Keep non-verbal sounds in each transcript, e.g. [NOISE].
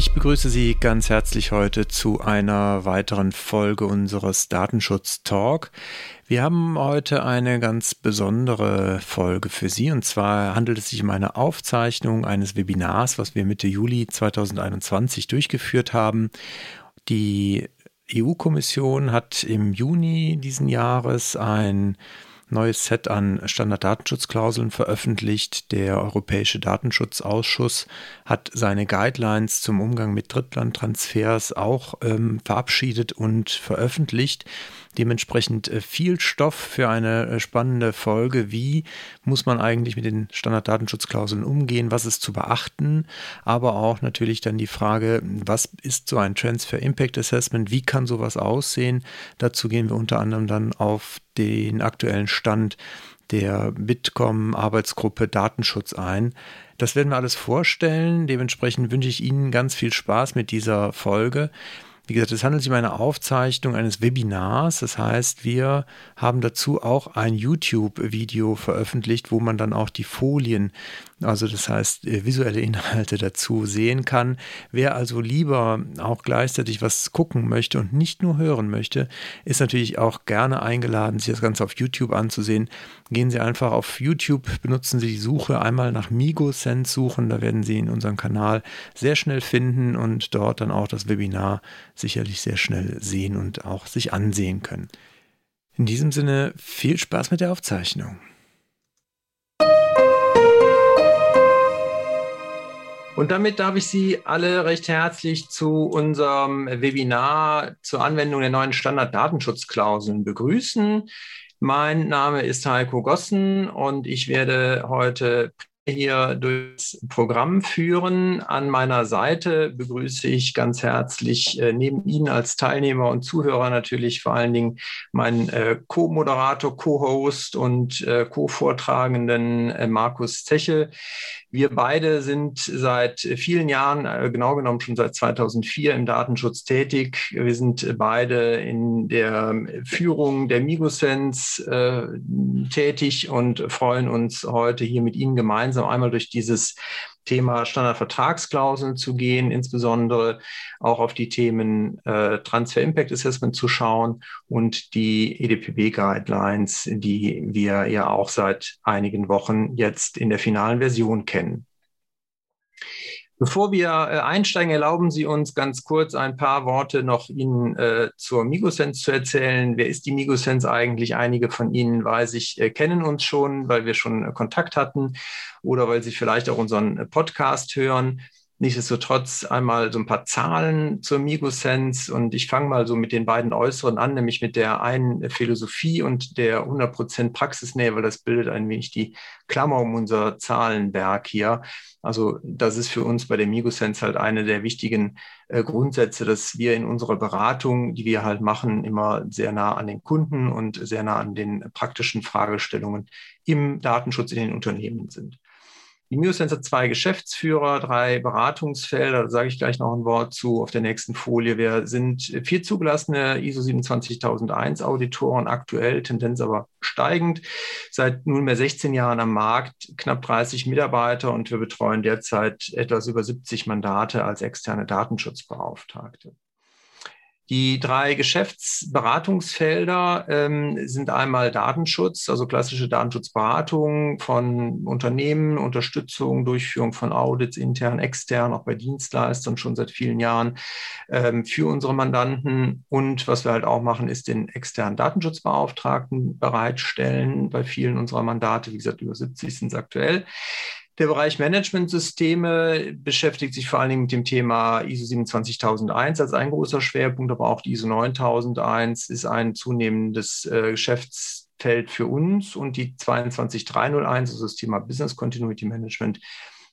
Ich begrüße Sie ganz herzlich heute zu einer weiteren Folge unseres Datenschutz Talk. Wir haben heute eine ganz besondere Folge für Sie und zwar handelt es sich um eine Aufzeichnung eines Webinars, was wir Mitte Juli 2021 durchgeführt haben. Die EU-Kommission hat im Juni diesen Jahres ein neues Set an Standarddatenschutzklauseln veröffentlicht. Der Europäische Datenschutzausschuss hat seine Guidelines zum Umgang mit Drittlandtransfers auch ähm, verabschiedet und veröffentlicht. Dementsprechend äh, viel Stoff für eine äh, spannende Folge. Wie muss man eigentlich mit den Standarddatenschutzklauseln umgehen? Was ist zu beachten? Aber auch natürlich dann die Frage, was ist so ein Transfer Impact Assessment? Wie kann sowas aussehen? Dazu gehen wir unter anderem dann auf den aktuellen Stand der Bitkom Arbeitsgruppe Datenschutz ein. Das werden wir alles vorstellen. Dementsprechend wünsche ich Ihnen ganz viel Spaß mit dieser Folge. Wie gesagt, es handelt sich um eine Aufzeichnung eines Webinars. Das heißt, wir haben dazu auch ein YouTube-Video veröffentlicht, wo man dann auch die Folien also das heißt äh, visuelle Inhalte dazu sehen kann. Wer also lieber auch gleichzeitig was gucken möchte und nicht nur hören möchte, ist natürlich auch gerne eingeladen, sich das Ganze auf YouTube anzusehen. Gehen Sie einfach auf YouTube, benutzen Sie die Suche einmal nach MigoSense suchen, da werden Sie in unserem Kanal sehr schnell finden und dort dann auch das Webinar sicherlich sehr schnell sehen und auch sich ansehen können. In diesem Sinne viel Spaß mit der Aufzeichnung. Und damit darf ich Sie alle recht herzlich zu unserem Webinar zur Anwendung der neuen Standarddatenschutzklauseln begrüßen. Mein Name ist Heiko Gossen und ich werde heute hier durchs Programm führen. An meiner Seite begrüße ich ganz herzlich äh, neben Ihnen als Teilnehmer und Zuhörer natürlich vor allen Dingen meinen äh, Co-Moderator, Co-Host und äh, Co-Vortragenden äh, Markus Zeche. Wir beide sind seit vielen Jahren, äh, genau genommen schon seit 2004 im Datenschutz tätig. Wir sind beide in der Führung der Migosense äh, tätig und freuen uns heute hier mit Ihnen gemeinsam einmal durch dieses Thema Standardvertragsklauseln zu gehen, insbesondere auch auf die Themen äh, Transfer Impact Assessment zu schauen und die EDPB Guidelines, die wir ja auch seit einigen Wochen jetzt in der finalen Version kennen. Bevor wir äh, einsteigen, erlauben Sie uns ganz kurz ein paar Worte noch Ihnen äh, zur Migosense zu erzählen. Wer ist die Migosense eigentlich? Einige von Ihnen, weiß ich, äh, kennen uns schon, weil wir schon äh, Kontakt hatten oder weil Sie vielleicht auch unseren äh, Podcast hören. Nichtsdestotrotz einmal so ein paar Zahlen zur Migosense und ich fange mal so mit den beiden äußeren an, nämlich mit der einen Philosophie und der 100% Praxisnähe, weil das bildet ein wenig die Klammer um unser Zahlenwerk hier. Also das ist für uns bei der Migosense halt eine der wichtigen äh, Grundsätze, dass wir in unserer Beratung, die wir halt machen, immer sehr nah an den Kunden und sehr nah an den praktischen Fragestellungen im Datenschutz in den Unternehmen sind. Die Neosens hat zwei Geschäftsführer, drei Beratungsfelder, da sage ich gleich noch ein Wort zu auf der nächsten Folie. Wir sind vier zugelassene ISO 27001 Auditoren, aktuell Tendenz aber steigend, seit nunmehr 16 Jahren am Markt, knapp 30 Mitarbeiter und wir betreuen derzeit etwas über 70 Mandate als externe Datenschutzbeauftragte. Die drei Geschäftsberatungsfelder ähm, sind einmal Datenschutz, also klassische Datenschutzberatung von Unternehmen, Unterstützung, Durchführung von Audits intern, extern, auch bei Dienstleistern schon seit vielen Jahren ähm, für unsere Mandanten. Und was wir halt auch machen, ist den externen Datenschutzbeauftragten bereitstellen bei vielen unserer Mandate. Wie gesagt, über 70 sind es aktuell. Der Bereich Managementsysteme beschäftigt sich vor allen Dingen mit dem Thema ISO 27001 als ein großer Schwerpunkt, aber auch die ISO 9001 ist ein zunehmendes äh, Geschäftsfeld für uns und die 22301, also das Thema Business Continuity Management,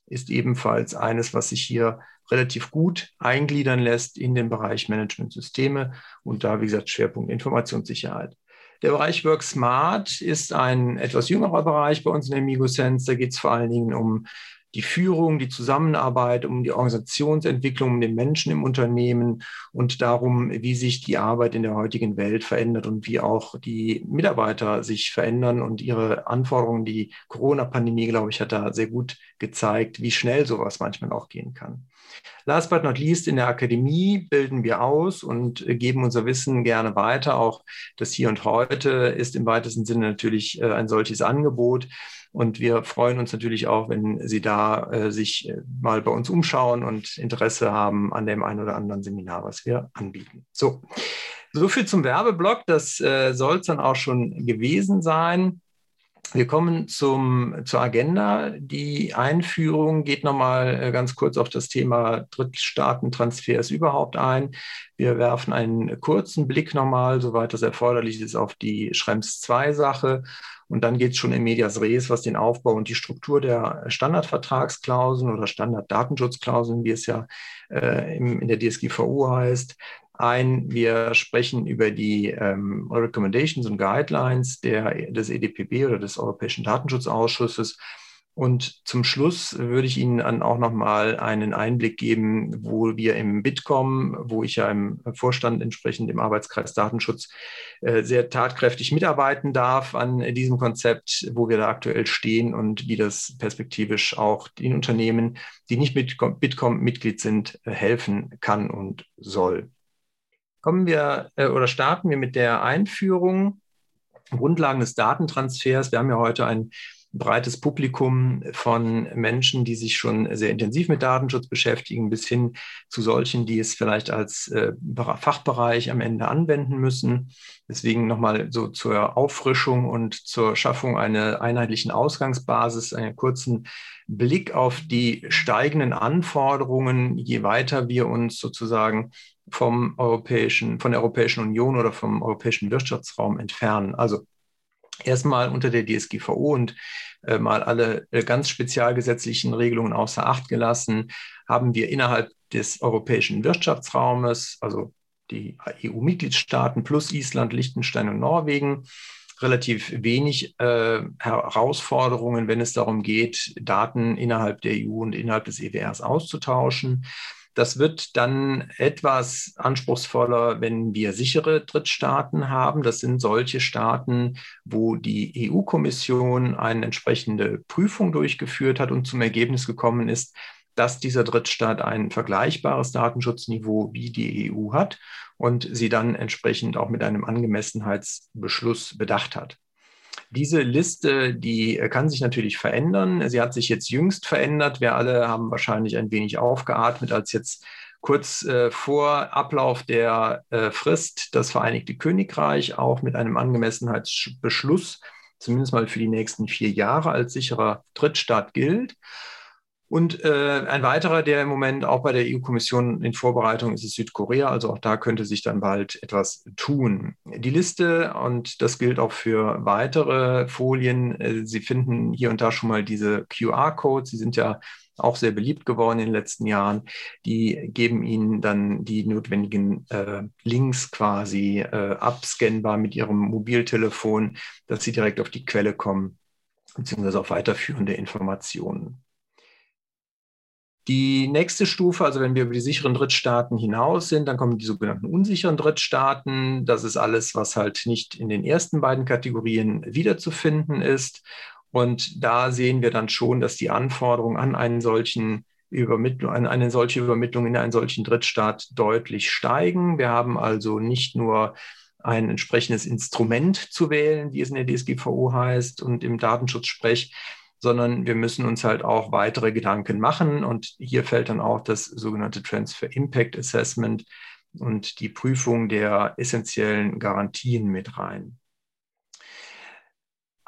ist ebenfalls eines, was sich hier relativ gut eingliedern lässt in den Bereich Managementsysteme und da, wie gesagt, Schwerpunkt Informationssicherheit. Der Bereich Work Smart ist ein etwas jüngerer Bereich bei uns in der MigoSense. Da geht es vor allen Dingen um die Führung, die Zusammenarbeit, um die Organisationsentwicklung, um den Menschen im Unternehmen und darum, wie sich die Arbeit in der heutigen Welt verändert und wie auch die Mitarbeiter sich verändern und ihre Anforderungen. Die Corona-Pandemie, glaube ich, hat da sehr gut gezeigt, wie schnell sowas manchmal auch gehen kann. Last but not least, in der Akademie bilden wir aus und geben unser Wissen gerne weiter. Auch das Hier und Heute ist im weitesten Sinne natürlich äh, ein solches Angebot. Und wir freuen uns natürlich auch, wenn Sie da äh, sich äh, mal bei uns umschauen und Interesse haben an dem einen oder anderen Seminar, was wir anbieten. So, so viel zum Werbeblock. Das äh, soll es dann auch schon gewesen sein. Wir kommen zum, zur Agenda. Die Einführung geht nochmal äh, ganz kurz auf das Thema Drittstaatentransfers überhaupt ein. Wir werfen einen kurzen Blick nochmal, soweit das erforderlich ist, auf die Schrems 2-Sache. Und dann geht es schon in Medias Res, was den Aufbau und die Struktur der Standardvertragsklauseln oder Standarddatenschutzklauseln, wie es ja äh, im, in der DSGVO heißt, ein. Wir sprechen über die ähm, Recommendations und Guidelines der, des EDPB oder des Europäischen Datenschutzausschusses. Und zum Schluss würde ich Ihnen dann auch nochmal einen Einblick geben, wo wir im Bitkom, wo ich ja im Vorstand entsprechend im Arbeitskreis Datenschutz äh, sehr tatkräftig mitarbeiten darf an diesem Konzept, wo wir da aktuell stehen und wie das perspektivisch auch den Unternehmen, die nicht mit Bitkom Mitglied sind, äh, helfen kann und soll. Kommen wir äh, oder starten wir mit der Einführung, Grundlagen des Datentransfers. Wir haben ja heute ein breites Publikum von Menschen, die sich schon sehr intensiv mit Datenschutz beschäftigen, bis hin zu solchen, die es vielleicht als äh, Fachbereich am Ende anwenden müssen. Deswegen nochmal so zur Auffrischung und zur Schaffung einer einheitlichen Ausgangsbasis, einen kurzen Blick auf die steigenden Anforderungen, je weiter wir uns sozusagen vom europäischen, von der Europäischen Union oder vom europäischen Wirtschaftsraum entfernen. Also erstmal unter der DSGVO und äh, mal alle äh, ganz spezialgesetzlichen Regelungen außer Acht gelassen, haben wir innerhalb des europäischen Wirtschaftsraumes, also die EU-Mitgliedstaaten plus Island, Liechtenstein und Norwegen, relativ wenig äh, Herausforderungen, wenn es darum geht, Daten innerhalb der EU und innerhalb des EWRs auszutauschen. Das wird dann etwas anspruchsvoller, wenn wir sichere Drittstaaten haben. Das sind solche Staaten, wo die EU-Kommission eine entsprechende Prüfung durchgeführt hat und zum Ergebnis gekommen ist, dass dieser Drittstaat ein vergleichbares Datenschutzniveau wie die EU hat und sie dann entsprechend auch mit einem Angemessenheitsbeschluss bedacht hat. Diese Liste, die äh, kann sich natürlich verändern. Sie hat sich jetzt jüngst verändert. Wir alle haben wahrscheinlich ein wenig aufgeatmet, als jetzt kurz äh, vor Ablauf der äh, Frist das Vereinigte Königreich auch mit einem Angemessenheitsbeschluss, zumindest mal für die nächsten vier Jahre, als sicherer Drittstaat gilt. Und äh, ein weiterer, der im Moment auch bei der EU-Kommission in Vorbereitung ist, ist Südkorea. Also auch da könnte sich dann bald etwas tun. Die Liste, und das gilt auch für weitere Folien, äh, Sie finden hier und da schon mal diese QR-Codes. Sie sind ja auch sehr beliebt geworden in den letzten Jahren. Die geben Ihnen dann die notwendigen äh, Links quasi äh, abscannbar mit Ihrem Mobiltelefon, dass Sie direkt auf die Quelle kommen, beziehungsweise auf weiterführende Informationen. Die nächste Stufe, also wenn wir über die sicheren Drittstaaten hinaus sind, dann kommen die sogenannten unsicheren Drittstaaten. Das ist alles, was halt nicht in den ersten beiden Kategorien wiederzufinden ist. Und da sehen wir dann schon, dass die Anforderungen an einen solchen Übermittlung, an eine solche Übermittlung in einen solchen Drittstaat deutlich steigen. Wir haben also nicht nur ein entsprechendes Instrument zu wählen, wie es in der DSGVO heißt und im Datenschutz-Sprech, sondern wir müssen uns halt auch weitere Gedanken machen. Und hier fällt dann auch das sogenannte Transfer Impact Assessment und die Prüfung der essentiellen Garantien mit rein.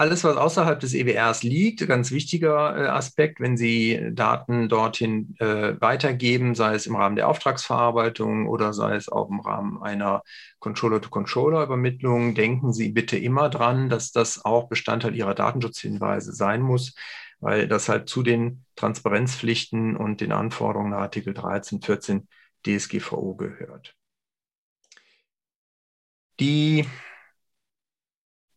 Alles, was außerhalb des EWRs liegt, ganz wichtiger äh, Aspekt, wenn Sie Daten dorthin äh, weitergeben, sei es im Rahmen der Auftragsverarbeitung oder sei es auch im Rahmen einer Controller-to-Controller-Übermittlung, denken Sie bitte immer dran, dass das auch Bestandteil Ihrer Datenschutzhinweise sein muss, weil das halt zu den Transparenzpflichten und den Anforderungen nach Artikel 13, 14 DSGVO gehört. Die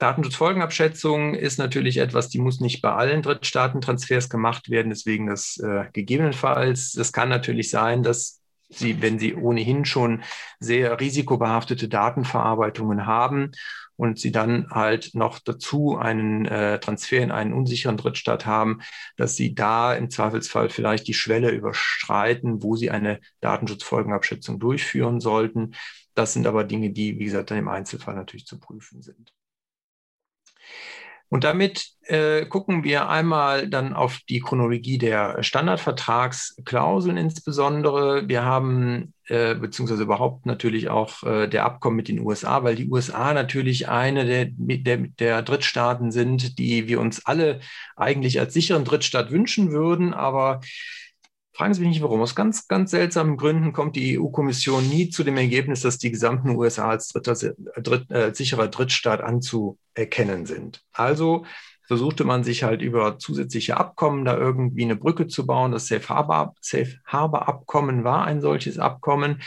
Datenschutzfolgenabschätzung ist natürlich etwas, die muss nicht bei allen Drittstaatentransfers gemacht werden, deswegen das äh, gegebenenfalls. Es kann natürlich sein, dass Sie, wenn Sie ohnehin schon sehr risikobehaftete Datenverarbeitungen haben und Sie dann halt noch dazu einen äh, Transfer in einen unsicheren Drittstaat haben, dass Sie da im Zweifelsfall vielleicht die Schwelle überschreiten, wo Sie eine Datenschutzfolgenabschätzung durchführen sollten. Das sind aber Dinge, die, wie gesagt, dann im Einzelfall natürlich zu prüfen sind. Und damit äh, gucken wir einmal dann auf die Chronologie der Standardvertragsklauseln insbesondere. Wir haben äh, beziehungsweise überhaupt natürlich auch äh, der Abkommen mit den USA, weil die USA natürlich eine der, der, der Drittstaaten sind, die wir uns alle eigentlich als sicheren Drittstaat wünschen würden, aber Fragen Sie mich nicht warum. Aus ganz, ganz seltsamen Gründen kommt die EU-Kommission nie zu dem Ergebnis, dass die gesamten USA als dritter, dritt, äh, sicherer Drittstaat anzuerkennen sind. Also versuchte man sich halt über zusätzliche Abkommen da irgendwie eine Brücke zu bauen. Das Safe Harbor, Safe Harbor Abkommen war ein solches Abkommen.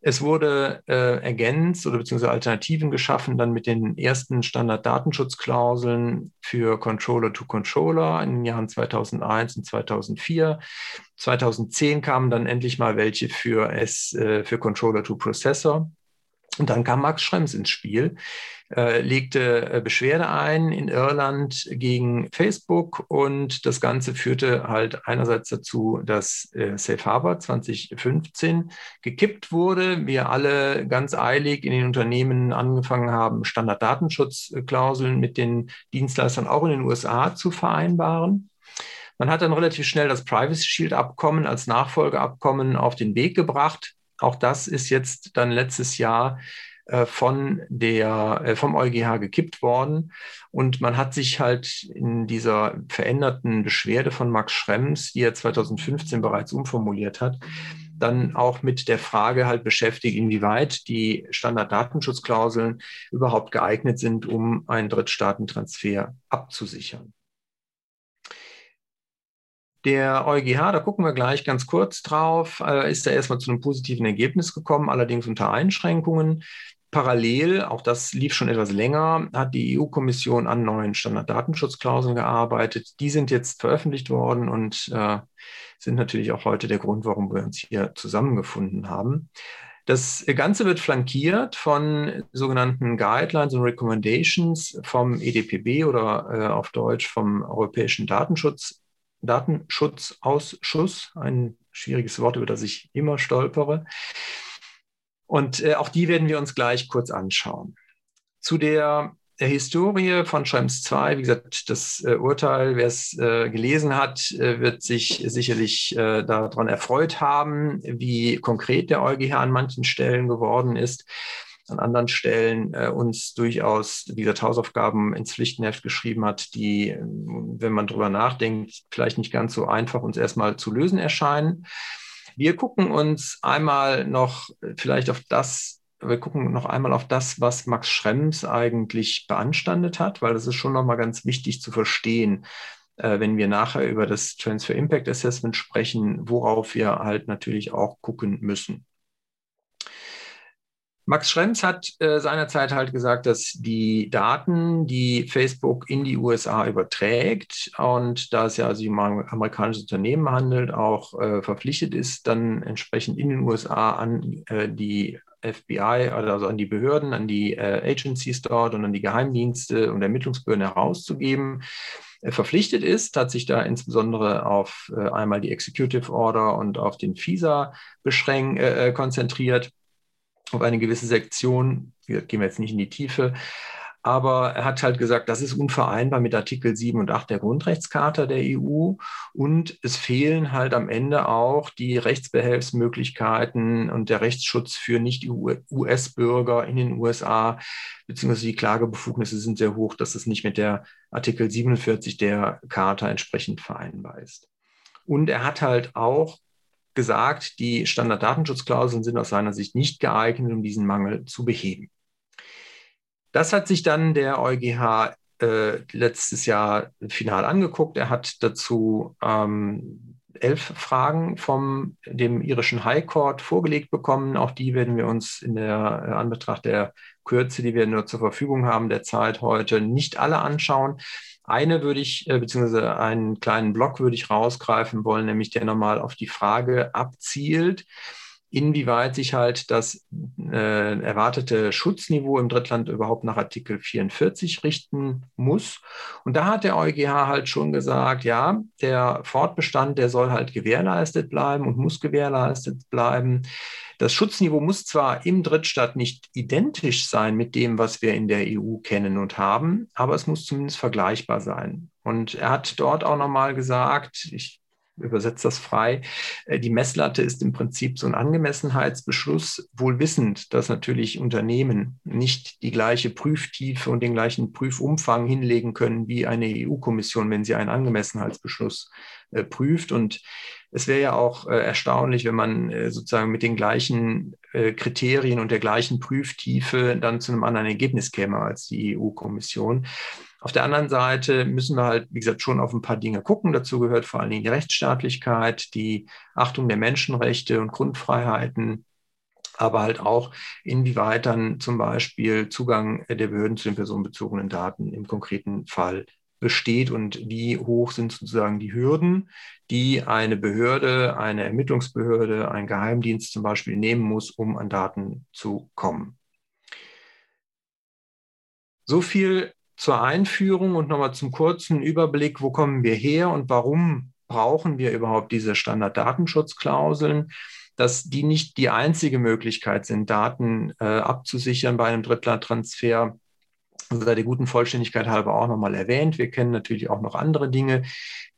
Es wurde äh, ergänzt oder beziehungsweise Alternativen geschaffen dann mit den ersten Standarddatenschutzklauseln für Controller to Controller in den Jahren 2001 und 2004. 2010 kamen dann endlich mal welche für, S, äh, für Controller to Processor. Und dann kam Max Schrems ins Spiel, äh, legte äh, Beschwerde ein in Irland gegen Facebook und das Ganze führte halt einerseits dazu, dass äh, Safe Harbor 2015 gekippt wurde. Wir alle ganz eilig in den Unternehmen angefangen haben, Standarddatenschutzklauseln mit den Dienstleistern auch in den USA zu vereinbaren. Man hat dann relativ schnell das Privacy Shield Abkommen als Nachfolgeabkommen auf den Weg gebracht. Auch das ist jetzt dann letztes Jahr von der, äh, vom EuGH gekippt worden. Und man hat sich halt in dieser veränderten Beschwerde von Max Schrems, die er 2015 bereits umformuliert hat, dann auch mit der Frage halt beschäftigt, inwieweit die Standarddatenschutzklauseln überhaupt geeignet sind, um einen Drittstaatentransfer abzusichern. Der EuGH, da gucken wir gleich ganz kurz drauf, äh, ist er erstmal zu einem positiven Ergebnis gekommen, allerdings unter Einschränkungen. Parallel, auch das lief schon etwas länger, hat die EU-Kommission an neuen Standarddatenschutzklauseln gearbeitet. Die sind jetzt veröffentlicht worden und äh, sind natürlich auch heute der Grund, warum wir uns hier zusammengefunden haben. Das Ganze wird flankiert von sogenannten Guidelines und Recommendations vom EDPB oder äh, auf Deutsch vom Europäischen Datenschutz, Datenschutzausschuss, ein schwieriges Wort, über das ich immer stolpere. Und äh, auch die werden wir uns gleich kurz anschauen. Zu der, der Historie von Schrems 2, wie gesagt, das äh, Urteil, wer es äh, gelesen hat, äh, wird sich sicherlich äh, daran erfreut haben, wie konkret der EuGH an manchen Stellen geworden ist an anderen Stellen äh, uns durchaus diese Hausaufgaben ins Pflichtenheft geschrieben hat, die, wenn man drüber nachdenkt, vielleicht nicht ganz so einfach uns erstmal zu lösen erscheinen. Wir gucken uns einmal noch vielleicht auf das, wir gucken noch einmal auf das, was Max Schrems eigentlich beanstandet hat, weil das ist schon nochmal ganz wichtig zu verstehen, äh, wenn wir nachher über das Transfer Impact Assessment sprechen, worauf wir halt natürlich auch gucken müssen. Max Schrems hat äh, seinerzeit halt gesagt, dass die Daten, die Facebook in die USA überträgt und da es ja also um amerikanisches Unternehmen handelt, auch äh, verpflichtet ist, dann entsprechend in den USA an äh, die FBI, also an die Behörden, an die äh, Agencies dort und an die Geheimdienste und Ermittlungsbehörden herauszugeben. Äh, verpflichtet ist, hat sich da insbesondere auf äh, einmal die Executive Order und auf den FISA beschränkt, äh, konzentriert auf eine gewisse Sektion, gehen wir jetzt nicht in die Tiefe, aber er hat halt gesagt, das ist unvereinbar mit Artikel 7 und 8 der Grundrechtscharta der EU und es fehlen halt am Ende auch die Rechtsbehelfsmöglichkeiten und der Rechtsschutz für Nicht-US-Bürger in den USA, beziehungsweise die Klagebefugnisse sind sehr hoch, dass es nicht mit der Artikel 47 der Charta entsprechend vereinbar ist. Und er hat halt auch gesagt, die Standarddatenschutzklauseln sind aus seiner Sicht nicht geeignet, um diesen Mangel zu beheben. Das hat sich dann der EuGH äh, letztes Jahr final angeguckt. Er hat dazu ähm, elf Fragen vom dem irischen High Court vorgelegt bekommen. Auch die werden wir uns in der äh, Anbetracht der Kürze, die wir nur zur Verfügung haben, der Zeit heute nicht alle anschauen. Eine würde ich, äh, beziehungsweise einen kleinen Block würde ich rausgreifen wollen, nämlich der nochmal auf die Frage abzielt, inwieweit sich halt das äh, erwartete Schutzniveau im Drittland überhaupt nach Artikel 44 richten muss. Und da hat der EuGH halt schon gesagt, ja, der Fortbestand, der soll halt gewährleistet bleiben und muss gewährleistet bleiben. Das Schutzniveau muss zwar im Drittstaat nicht identisch sein mit dem, was wir in der EU kennen und haben, aber es muss zumindest vergleichbar sein. Und er hat dort auch nochmal gesagt, ich übersetzt das frei. Äh, die Messlatte ist im Prinzip so ein Angemessenheitsbeschluss, wohl wissend, dass natürlich Unternehmen nicht die gleiche Prüftiefe und den gleichen Prüfumfang hinlegen können wie eine EU-Kommission, wenn sie einen Angemessenheitsbeschluss äh, prüft. Und es wäre ja auch äh, erstaunlich, wenn man sozusagen mit den gleichen Kriterien und der gleichen Prüftiefe dann zu einem anderen Ergebnis käme als die EU-Kommission. Auf der anderen Seite müssen wir halt, wie gesagt, schon auf ein paar Dinge gucken. Dazu gehört vor allen Dingen die Rechtsstaatlichkeit, die Achtung der Menschenrechte und Grundfreiheiten, aber halt auch, inwieweit dann zum Beispiel Zugang der Behörden zu den personenbezogenen Daten im konkreten Fall besteht und wie hoch sind sozusagen die Hürden, die eine Behörde, eine Ermittlungsbehörde, ein Geheimdienst zum Beispiel nehmen muss, um an Daten zu kommen. So viel zur Einführung und nochmal zum kurzen Überblick, wo kommen wir her und warum brauchen wir überhaupt diese Standarddatenschutzklauseln, dass die nicht die einzige Möglichkeit sind, Daten äh, abzusichern bei einem Drittlandtransfer. Also der guten Vollständigkeit halber auch nochmal erwähnt. Wir kennen natürlich auch noch andere Dinge,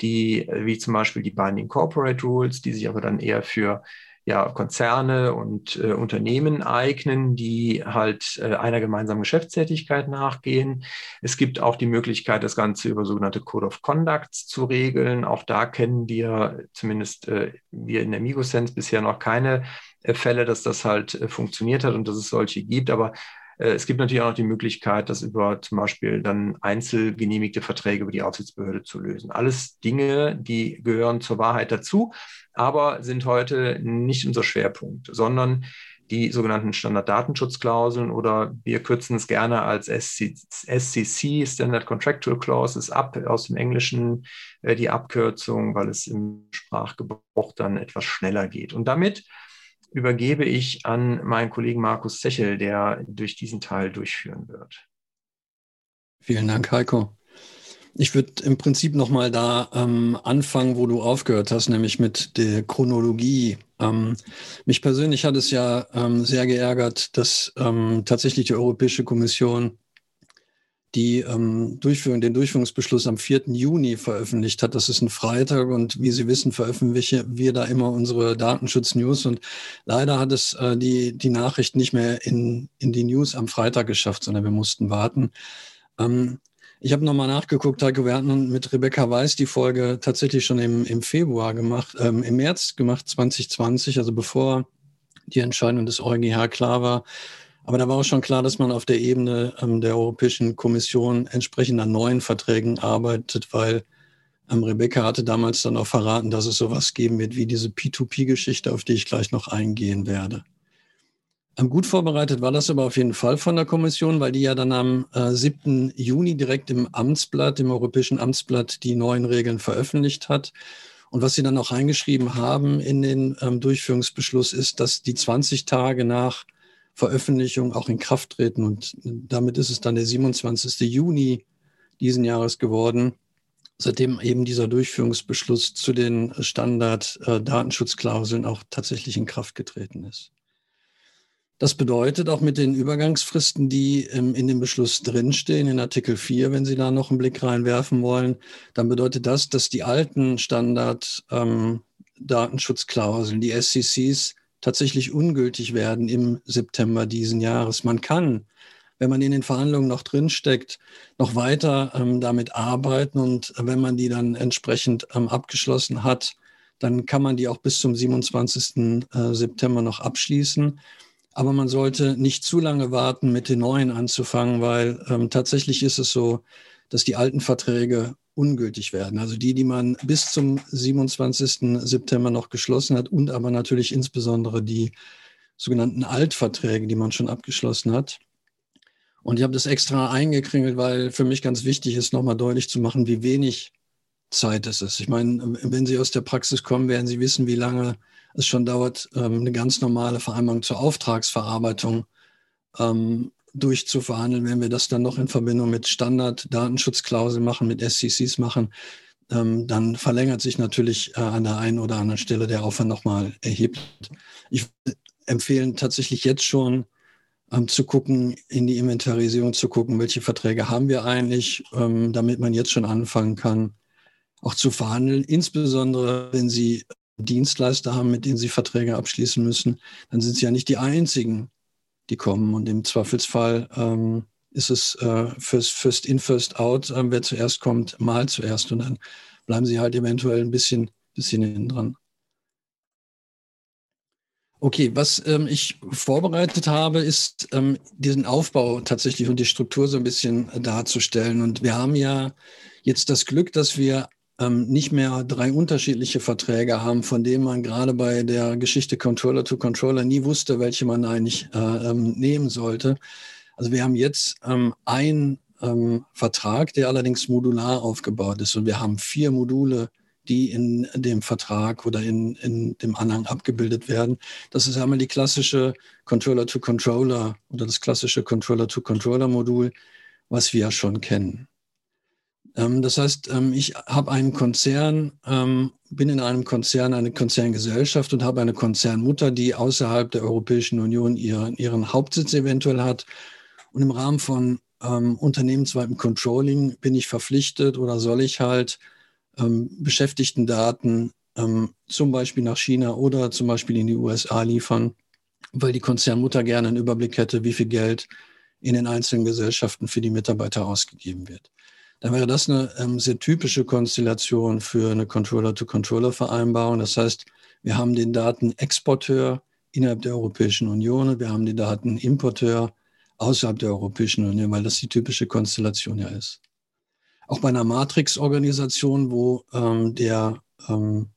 die, äh, wie zum Beispiel die Binding Corporate Rules, die sich aber dann eher für ja, Konzerne und äh, Unternehmen eignen, die halt äh, einer gemeinsamen Geschäftstätigkeit nachgehen. Es gibt auch die Möglichkeit, das Ganze über sogenannte Code of Conducts zu regeln. Auch da kennen wir zumindest äh, wir in der Migosense bisher noch keine äh, Fälle, dass das halt äh, funktioniert hat und dass es solche gibt. Aber es gibt natürlich auch noch die Möglichkeit, das über zum Beispiel dann einzelgenehmigte Verträge über die Aufsichtsbehörde zu lösen. Alles Dinge, die gehören zur Wahrheit dazu, aber sind heute nicht unser Schwerpunkt, sondern die sogenannten Standarddatenschutzklauseln oder wir kürzen es gerne als SCC, Standard Contractual Clauses, ab aus dem Englischen äh, die Abkürzung, weil es im Sprachgebrauch dann etwas schneller geht. Und damit übergebe ich an meinen Kollegen Markus Zechel, der durch diesen Teil durchführen wird. Vielen Dank, Heiko. Ich würde im Prinzip nochmal da ähm, anfangen, wo du aufgehört hast, nämlich mit der Chronologie. Ähm, mich persönlich hat es ja ähm, sehr geärgert, dass ähm, tatsächlich die Europäische Kommission die ähm, Durchführung, den Durchführungsbeschluss am 4. Juni veröffentlicht hat. Das ist ein Freitag und wie Sie wissen, veröffentlichen wir da immer unsere Datenschutz-News und leider hat es äh, die, die Nachricht nicht mehr in, in die News am Freitag geschafft, sondern wir mussten warten. Ähm, ich habe nochmal nachgeguckt, Heiko, wir hatten mit Rebecca Weiß die Folge tatsächlich schon im, im Februar gemacht, ähm, im März gemacht, 2020, also bevor die Entscheidung des EuGH klar war. Aber da war auch schon klar, dass man auf der Ebene ähm, der Europäischen Kommission entsprechend an neuen Verträgen arbeitet, weil ähm, Rebecca hatte damals dann auch verraten, dass es sowas geben wird wie diese P2P-Geschichte, auf die ich gleich noch eingehen werde. Ähm, gut vorbereitet war das aber auf jeden Fall von der Kommission, weil die ja dann am äh, 7. Juni direkt im Amtsblatt, im Europäischen Amtsblatt, die neuen Regeln veröffentlicht hat. Und was sie dann auch reingeschrieben haben in den ähm, Durchführungsbeschluss ist, dass die 20 Tage nach Veröffentlichung auch in Kraft treten. Und damit ist es dann der 27. Juni diesen Jahres geworden, seitdem eben dieser Durchführungsbeschluss zu den Standard-Datenschutzklauseln auch tatsächlich in Kraft getreten ist. Das bedeutet auch mit den Übergangsfristen, die ähm, in dem Beschluss drinstehen, in Artikel 4, wenn Sie da noch einen Blick reinwerfen wollen, dann bedeutet das, dass die alten Standard-Datenschutzklauseln, ähm, die SCCs, tatsächlich ungültig werden im September diesen Jahres. Man kann, wenn man in den Verhandlungen noch drinsteckt, noch weiter ähm, damit arbeiten und wenn man die dann entsprechend ähm, abgeschlossen hat, dann kann man die auch bis zum 27. Äh, September noch abschließen. Aber man sollte nicht zu lange warten, mit den neuen anzufangen, weil ähm, tatsächlich ist es so, dass die alten Verträge ungültig werden. Also die, die man bis zum 27. September noch geschlossen hat und aber natürlich insbesondere die sogenannten Altverträge, die man schon abgeschlossen hat. Und ich habe das extra eingekringelt, weil für mich ganz wichtig ist, nochmal deutlich zu machen, wie wenig Zeit es ist. Ich meine, wenn Sie aus der Praxis kommen, werden Sie wissen, wie lange es schon dauert, ähm, eine ganz normale Vereinbarung zur Auftragsverarbeitung ähm, durchzuverhandeln. Wenn wir das dann noch in Verbindung mit Standard-Datenschutzklauseln machen, mit SCCs machen, ähm, dann verlängert sich natürlich äh, an der einen oder anderen Stelle der Aufwand nochmal erheblich. Ich empfehle tatsächlich jetzt schon, ähm, zu gucken, in die Inventarisierung zu gucken, welche Verträge haben wir eigentlich, ähm, damit man jetzt schon anfangen kann, auch zu verhandeln. Insbesondere, wenn Sie Dienstleister haben, mit denen Sie Verträge abschließen müssen, dann sind Sie ja nicht die Einzigen, die kommen. Und im Zweifelsfall ähm, ist es äh, first, first in, first out. Äh, wer zuerst kommt, mal zuerst. Und dann bleiben Sie halt eventuell ein bisschen, bisschen hinten dran. Okay, was ähm, ich vorbereitet habe, ist ähm, diesen Aufbau tatsächlich und die Struktur so ein bisschen darzustellen. Und wir haben ja jetzt das Glück, dass wir ähm, nicht mehr drei unterschiedliche Verträge haben, von denen man gerade bei der Geschichte Controller to Controller nie wusste, welche man eigentlich äh, ähm, nehmen sollte. Also wir haben jetzt ähm, einen ähm, Vertrag, der allerdings modular aufgebaut ist. Und wir haben vier Module die in dem Vertrag oder in, in dem Anhang abgebildet werden. Das ist einmal die klassische Controller-to-Controller oder das klassische Controller-to-Controller-Modul, was wir ja schon kennen. Ähm, das heißt, ähm, ich habe einen Konzern, ähm, bin in einem Konzern, eine Konzerngesellschaft und habe eine Konzernmutter, die außerhalb der Europäischen Union ihren, ihren Hauptsitz eventuell hat. Und im Rahmen von ähm, unternehmensweitem Controlling bin ich verpflichtet oder soll ich halt ähm, Beschäftigtendaten ähm, zum Beispiel nach China oder zum Beispiel in die USA liefern, weil die Konzernmutter gerne einen Überblick hätte, wie viel Geld in den einzelnen Gesellschaften für die Mitarbeiter ausgegeben wird. Dann wäre das eine ähm, sehr typische Konstellation für eine Controller-to-Controller-Vereinbarung. Das heißt, wir haben den Datenexporteur innerhalb der Europäischen Union und wir haben den Datenimporteur außerhalb der Europäischen Union, weil das die typische Konstellation ja ist auch bei einer Matrix-Organisation, wo ähm, der ähm,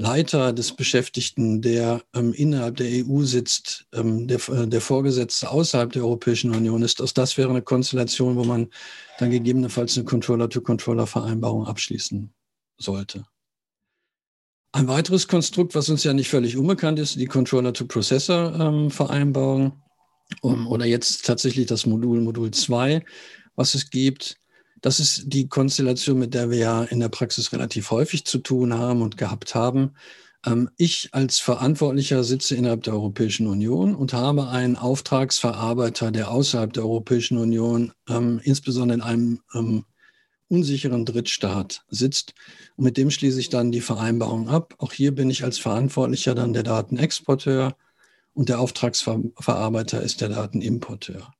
Leiter des Beschäftigten, der ähm, innerhalb der EU sitzt, ähm, der, äh, der Vorgesetzte außerhalb der Europäischen Union ist, auch das wäre eine Konstellation, wo man dann gegebenenfalls eine Controller-to-Controller-Vereinbarung abschließen sollte. Ein weiteres Konstrukt, was uns ja nicht völlig unbekannt ist, die Controller-to-Processor-Vereinbarung ähm, oder jetzt tatsächlich das Modul Modul 2, was es gibt. Das ist die Konstellation, mit der wir ja in der Praxis relativ häufig zu tun haben und gehabt haben. Ähm, ich als Verantwortlicher sitze innerhalb der Europäischen Union und habe einen Auftragsverarbeiter, der außerhalb der Europäischen Union, ähm, insbesondere in einem ähm, unsicheren Drittstaat sitzt. Und mit dem schließe ich dann die Vereinbarung ab. Auch hier bin ich als Verantwortlicher dann der Datenexporteur und der Auftragsverarbeiter ist der Datenimporteur.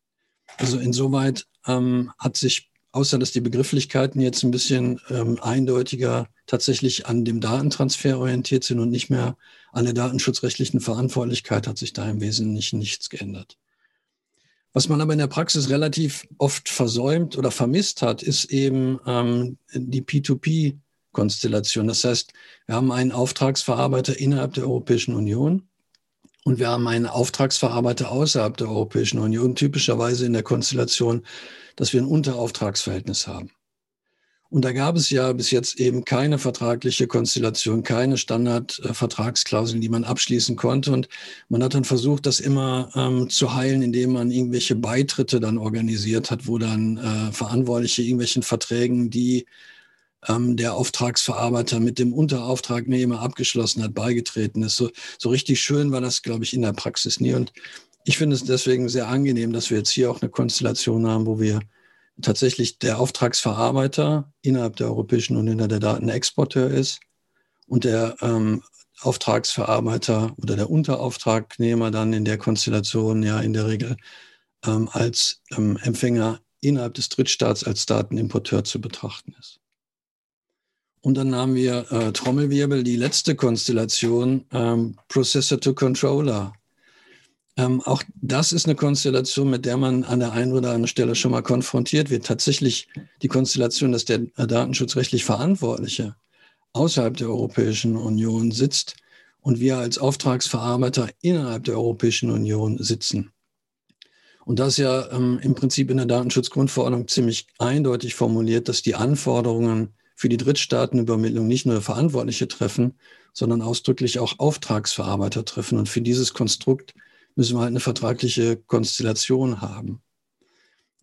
Also insoweit ähm, hat sich außer dass die Begrifflichkeiten jetzt ein bisschen ähm, eindeutiger tatsächlich an dem Datentransfer orientiert sind und nicht mehr an der datenschutzrechtlichen Verantwortlichkeit, hat sich da im Wesentlichen nichts geändert. Was man aber in der Praxis relativ oft versäumt oder vermisst hat, ist eben ähm, die P2P-Konstellation. Das heißt, wir haben einen Auftragsverarbeiter innerhalb der Europäischen Union und wir haben einen Auftragsverarbeiter außerhalb der Europäischen Union, typischerweise in der Konstellation dass wir ein Unterauftragsverhältnis haben. Und da gab es ja bis jetzt eben keine vertragliche Konstellation, keine Standardvertragsklauseln, die man abschließen konnte. Und man hat dann versucht, das immer ähm, zu heilen, indem man irgendwelche Beitritte dann organisiert hat, wo dann äh, Verantwortliche irgendwelchen Verträgen, die ähm, der Auftragsverarbeiter mit dem Unterauftragnehmer abgeschlossen hat, beigetreten ist. So, so richtig schön war das, glaube ich, in der Praxis nie. Und ich finde es deswegen sehr angenehm, dass wir jetzt hier auch eine Konstellation haben, wo wir tatsächlich der Auftragsverarbeiter innerhalb der Europäischen Union der Datenexporteur ist und der ähm, Auftragsverarbeiter oder der Unterauftragnehmer dann in der Konstellation ja in der Regel ähm, als ähm, Empfänger innerhalb des Drittstaats als Datenimporteur zu betrachten ist. Und dann haben wir äh, Trommelwirbel, die letzte Konstellation, ähm, Processor to Controller. Ähm, auch das ist eine Konstellation, mit der man an der einen oder anderen Stelle schon mal konfrontiert wird. Tatsächlich die Konstellation, dass der datenschutzrechtlich Verantwortliche außerhalb der Europäischen Union sitzt und wir als Auftragsverarbeiter innerhalb der Europäischen Union sitzen. Und das ist ja ähm, im Prinzip in der Datenschutzgrundverordnung ziemlich eindeutig formuliert, dass die Anforderungen für die Drittstaatenübermittlung nicht nur Verantwortliche treffen, sondern ausdrücklich auch Auftragsverarbeiter treffen. Und für dieses Konstrukt müssen wir halt eine vertragliche Konstellation haben.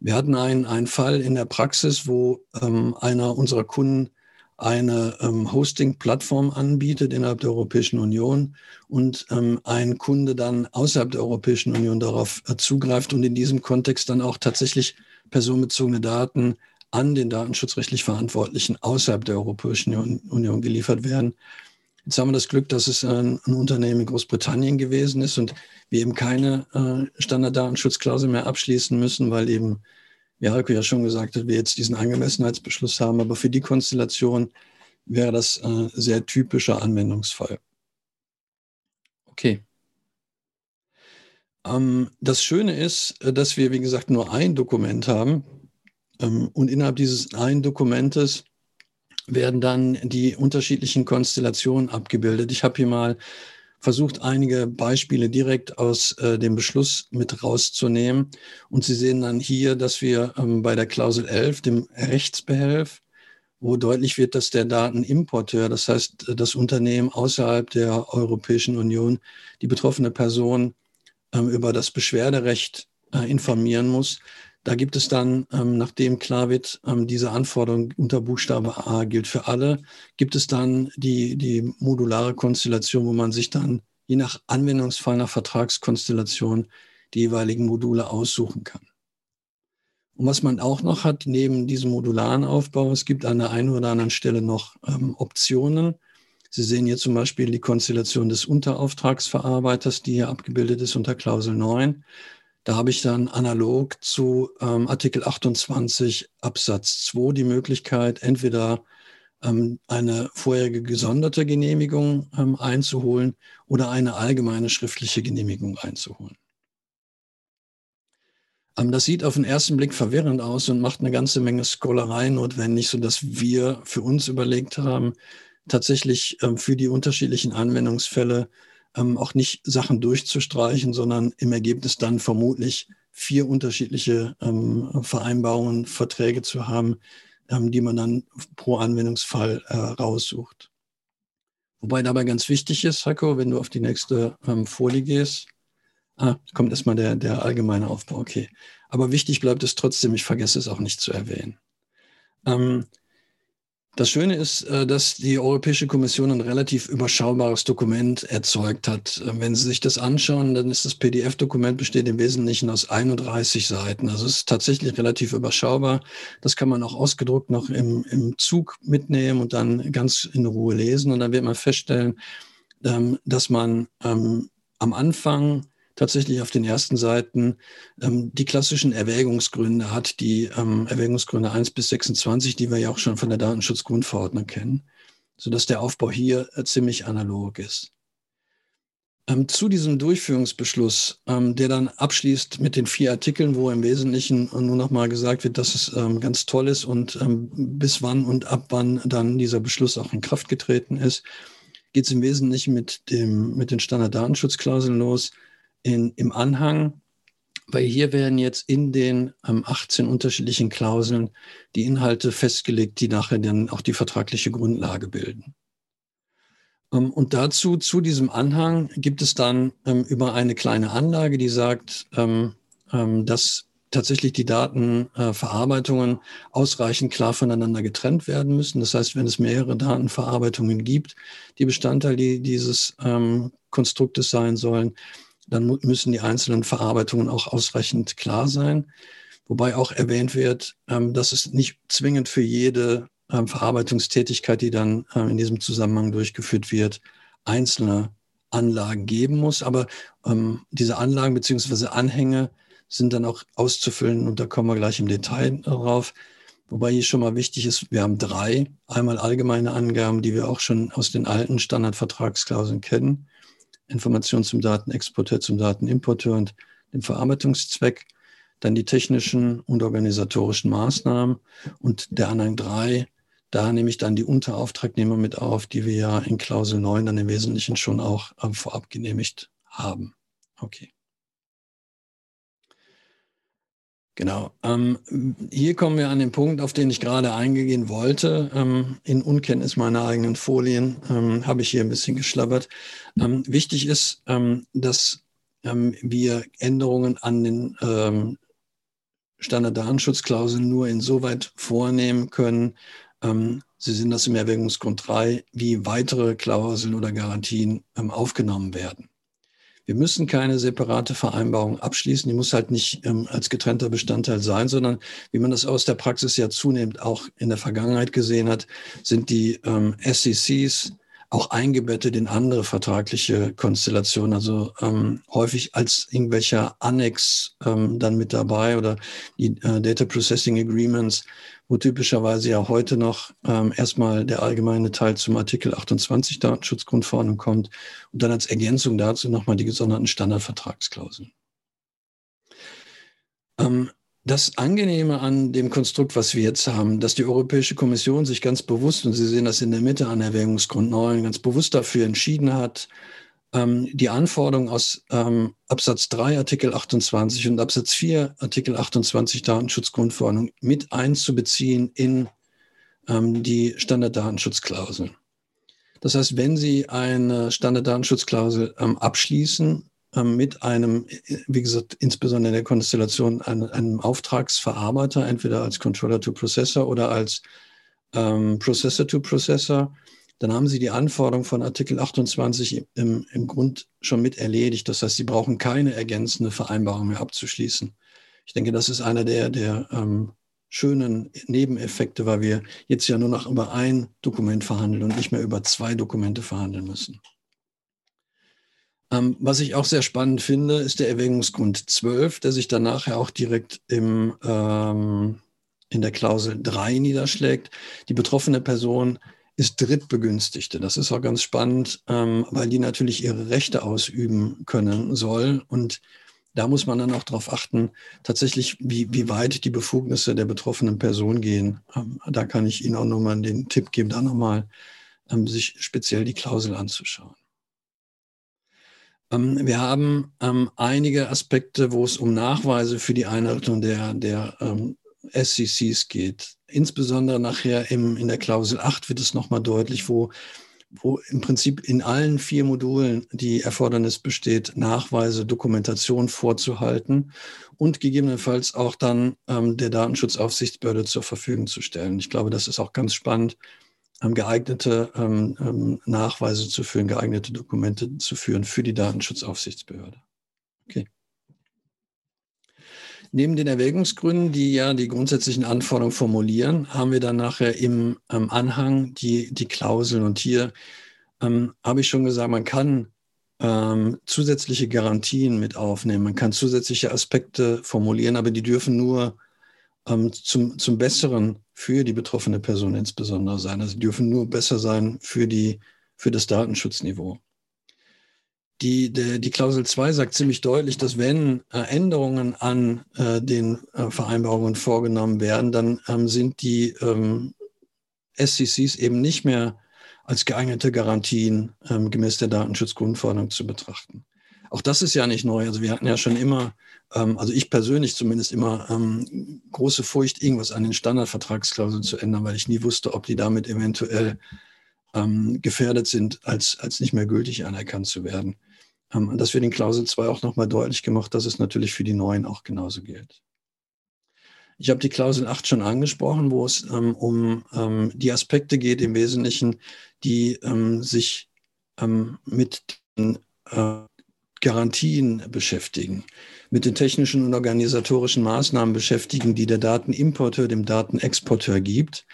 Wir hatten einen, einen Fall in der Praxis, wo ähm, einer unserer Kunden eine ähm, Hosting-Plattform anbietet innerhalb der Europäischen Union und ähm, ein Kunde dann außerhalb der Europäischen Union darauf äh, zugreift und in diesem Kontext dann auch tatsächlich personenbezogene Daten an den datenschutzrechtlich Verantwortlichen außerhalb der Europäischen Union geliefert werden. Jetzt haben wir das Glück, dass es ein, ein Unternehmen in Großbritannien gewesen ist und wir eben keine äh, Standarddatenschutzklausel mehr abschließen müssen, weil eben, wie Halko ja schon gesagt hat, wir jetzt diesen Angemessenheitsbeschluss haben. Aber für die Konstellation wäre das äh, sehr typischer Anwendungsfall. Okay. Ähm, das Schöne ist, äh, dass wir, wie gesagt, nur ein Dokument haben. Ähm, und innerhalb dieses einen Dokumentes werden dann die unterschiedlichen Konstellationen abgebildet. Ich habe hier mal versucht, einige Beispiele direkt aus äh, dem Beschluss mit rauszunehmen. Und Sie sehen dann hier, dass wir ähm, bei der Klausel 11, dem Rechtsbehelf, wo deutlich wird, dass der Datenimporteur, das heißt das Unternehmen außerhalb der Europäischen Union, die betroffene Person ähm, über das Beschwerderecht äh, informieren muss. Da gibt es dann, ähm, nachdem klar wird, ähm, diese Anforderung unter Buchstabe A gilt für alle, gibt es dann die, die modulare Konstellation, wo man sich dann je nach Anwendungsfall, nach Vertragskonstellation die jeweiligen Module aussuchen kann. Und was man auch noch hat, neben diesem modularen Aufbau, es gibt an der einen oder anderen Stelle noch ähm, Optionen. Sie sehen hier zum Beispiel die Konstellation des Unterauftragsverarbeiters, die hier abgebildet ist unter Klausel 9. Da habe ich dann analog zu ähm, Artikel 28 Absatz 2 die Möglichkeit, entweder ähm, eine vorherige gesonderte Genehmigung ähm, einzuholen oder eine allgemeine schriftliche Genehmigung einzuholen. Ähm, das sieht auf den ersten Blick verwirrend aus und macht eine ganze Menge Scholarei notwendig, sodass wir für uns überlegt haben, tatsächlich ähm, für die unterschiedlichen Anwendungsfälle ähm, auch nicht Sachen durchzustreichen, sondern im Ergebnis dann vermutlich vier unterschiedliche ähm, Vereinbarungen, Verträge zu haben, ähm, die man dann pro Anwendungsfall äh, raussucht. Wobei dabei ganz wichtig ist, Heiko, wenn du auf die nächste ähm, Folie gehst, ah, kommt erstmal der, der allgemeine Aufbau, okay. Aber wichtig bleibt es trotzdem, ich vergesse es auch nicht zu erwähnen. Ähm, das Schöne ist, äh, dass die Europäische Kommission ein relativ überschaubares Dokument erzeugt hat. Äh, wenn Sie sich das anschauen, dann ist das PDF-Dokument besteht im Wesentlichen aus 31 Seiten. Also es ist tatsächlich relativ überschaubar. Das kann man auch ausgedruckt noch im, im Zug mitnehmen und dann ganz in Ruhe lesen. Und dann wird man feststellen, ähm, dass man ähm, am Anfang tatsächlich auf den ersten Seiten ähm, die klassischen Erwägungsgründe hat, die ähm, Erwägungsgründe 1 bis 26, die wir ja auch schon von der Datenschutzgrundverordnung kennen, sodass der Aufbau hier äh, ziemlich analog ist. Ähm, zu diesem Durchführungsbeschluss, ähm, der dann abschließt mit den vier Artikeln, wo im Wesentlichen nur noch mal gesagt wird, dass es ähm, ganz toll ist und ähm, bis wann und ab wann dann dieser Beschluss auch in Kraft getreten ist, geht es im Wesentlichen mit, dem, mit den Standarddatenschutzklauseln los in, im Anhang, weil hier werden jetzt in den ähm, 18 unterschiedlichen Klauseln die Inhalte festgelegt, die nachher dann auch die vertragliche Grundlage bilden. Ähm, und dazu, zu diesem Anhang, gibt es dann ähm, über eine kleine Anlage, die sagt, ähm, ähm, dass tatsächlich die Datenverarbeitungen ausreichend klar voneinander getrennt werden müssen. Das heißt, wenn es mehrere Datenverarbeitungen gibt, die Bestandteil dieses ähm, Konstruktes sein sollen, dann müssen die einzelnen Verarbeitungen auch ausreichend klar sein. Wobei auch erwähnt wird, ähm, dass es nicht zwingend für jede ähm, Verarbeitungstätigkeit, die dann ähm, in diesem Zusammenhang durchgeführt wird, einzelne Anlagen geben muss. Aber diese Anlagen beziehungsweise Anhänge sind dann auch auszufüllen und da kommen wir gleich im Detail darauf. Wobei hier schon mal wichtig ist, wir haben drei. Einmal allgemeine Angaben, die wir auch schon aus den alten Standardvertragsklauseln kennen. Informationen zum Datenexporteur, zum Datenimporteur und dem Verarbeitungszweck, dann die technischen und organisatorischen Maßnahmen und der Anhang 3, da nehme ich dann die Unterauftragnehmer mit auf, die wir ja in Klausel 9 dann im Wesentlichen schon auch äh, vorab genehmigt haben. Okay. Genau. Ähm, hier kommen wir an den Punkt, auf den ich gerade eingehen wollte. Ähm, in Unkenntnis meiner eigenen Folien ähm, habe ich hier ein bisschen geschlabbert. Ähm, wichtig ist, ähm, dass ähm, wir Änderungen an den ähm, Standarddatenschutzklauseln nur insoweit vornehmen können. Sie sind das im Erwägungsgrund 3, wie weitere Klauseln oder Garantien aufgenommen werden. Wir müssen keine separate Vereinbarung abschließen. Die muss halt nicht ähm, als getrennter Bestandteil sein, sondern wie man das aus der Praxis ja zunehmend auch in der Vergangenheit gesehen hat, sind die ähm, SECs auch eingebettet in andere vertragliche Konstellationen, also ähm, häufig als irgendwelcher Annex ähm, dann mit dabei oder die äh, Data Processing Agreements wo typischerweise ja heute noch ähm, erstmal der allgemeine Teil zum Artikel 28 Datenschutzgrundverordnung kommt und dann als Ergänzung dazu nochmal die gesonderten Standardvertragsklauseln. Ähm, das Angenehme an dem Konstrukt, was wir jetzt haben, dass die Europäische Kommission sich ganz bewusst, und Sie sehen das in der Mitte an Erwägungsgrund 9, ganz bewusst dafür entschieden hat, ähm, die Anforderungen aus ähm, Absatz 3 Artikel 28 und Absatz 4 Artikel 28 Datenschutzgrundverordnung mit einzubeziehen in ähm, die Standarddatenschutzklausel. Das heißt, wenn Sie eine Standarddatenschutzklausel abschließen mit einem, wie gesagt, insbesondere in der Konstellation einem, einem Auftragsverarbeiter, entweder als Controller to Processor oder als ähm, Processor to Processor, dann haben Sie die Anforderung von Artikel 28 im, im Grund schon mit erledigt. Das heißt, Sie brauchen keine ergänzende Vereinbarung mehr abzuschließen. Ich denke, das ist einer der, der ähm, schönen Nebeneffekte, weil wir jetzt ja nur noch über ein Dokument verhandeln und nicht mehr über zwei Dokumente verhandeln müssen. Ähm, was ich auch sehr spannend finde, ist der Erwägungsgrund 12, der sich dann nachher auch direkt im, ähm, in der Klausel 3 niederschlägt. Die betroffene Person ist Drittbegünstigte. Das ist auch ganz spannend, ähm, weil die natürlich ihre Rechte ausüben können soll. Und da muss man dann auch darauf achten, tatsächlich, wie, wie weit die Befugnisse der betroffenen Person gehen. Ähm, da kann ich Ihnen auch nochmal den Tipp geben, da nochmal ähm, sich speziell die Klausel anzuschauen. Ähm, wir haben ähm, einige Aspekte, wo es um Nachweise für die Einhaltung der, der ähm, SCCs geht. Insbesondere nachher im, in der Klausel 8 wird es nochmal deutlich, wo, wo im Prinzip in allen vier Modulen die Erfordernis besteht, Nachweise, Dokumentation vorzuhalten und gegebenenfalls auch dann ähm, der Datenschutzaufsichtsbehörde zur Verfügung zu stellen. Ich glaube, das ist auch ganz spannend, geeignete ähm, ähm Nachweise zu führen, geeignete Dokumente zu führen für die Datenschutzaufsichtsbehörde. Okay. Neben den Erwägungsgründen, die ja die grundsätzlichen Anforderungen formulieren, haben wir dann nachher im ähm, Anhang die, die Klauseln. Und hier ähm, habe ich schon gesagt, man kann ähm, zusätzliche Garantien mit aufnehmen, man kann zusätzliche Aspekte formulieren, aber die dürfen nur ähm, zum, zum Besseren für die betroffene Person insbesondere sein. Also die dürfen nur besser sein für, die, für das Datenschutzniveau. Die, die, die Klausel 2 sagt ziemlich deutlich, dass wenn äh, Änderungen an äh, den äh, Vereinbarungen vorgenommen werden, dann ähm, sind die ähm, SCCs eben nicht mehr als geeignete Garantien ähm, gemäß der Datenschutzgrundverordnung zu betrachten. Auch das ist ja nicht neu. Also wir hatten ja schon immer, ähm, also ich persönlich zumindest immer ähm, große Furcht, irgendwas an den Standardvertragsklauseln zu ändern, weil ich nie wusste, ob die damit eventuell ähm, gefährdet sind, als, als nicht mehr gültig anerkannt zu werden. Ähm, das wird in Klausel 2 auch nochmal deutlich gemacht, dass es natürlich für die Neuen auch genauso gilt. Ich habe die Klausel 8 schon angesprochen, wo es ähm, um ähm, die Aspekte geht im Wesentlichen, die ähm, sich ähm, mit den äh, Garantien beschäftigen, mit den technischen und organisatorischen Maßnahmen beschäftigen, die der Datenimporteur dem Datenexporteur gibt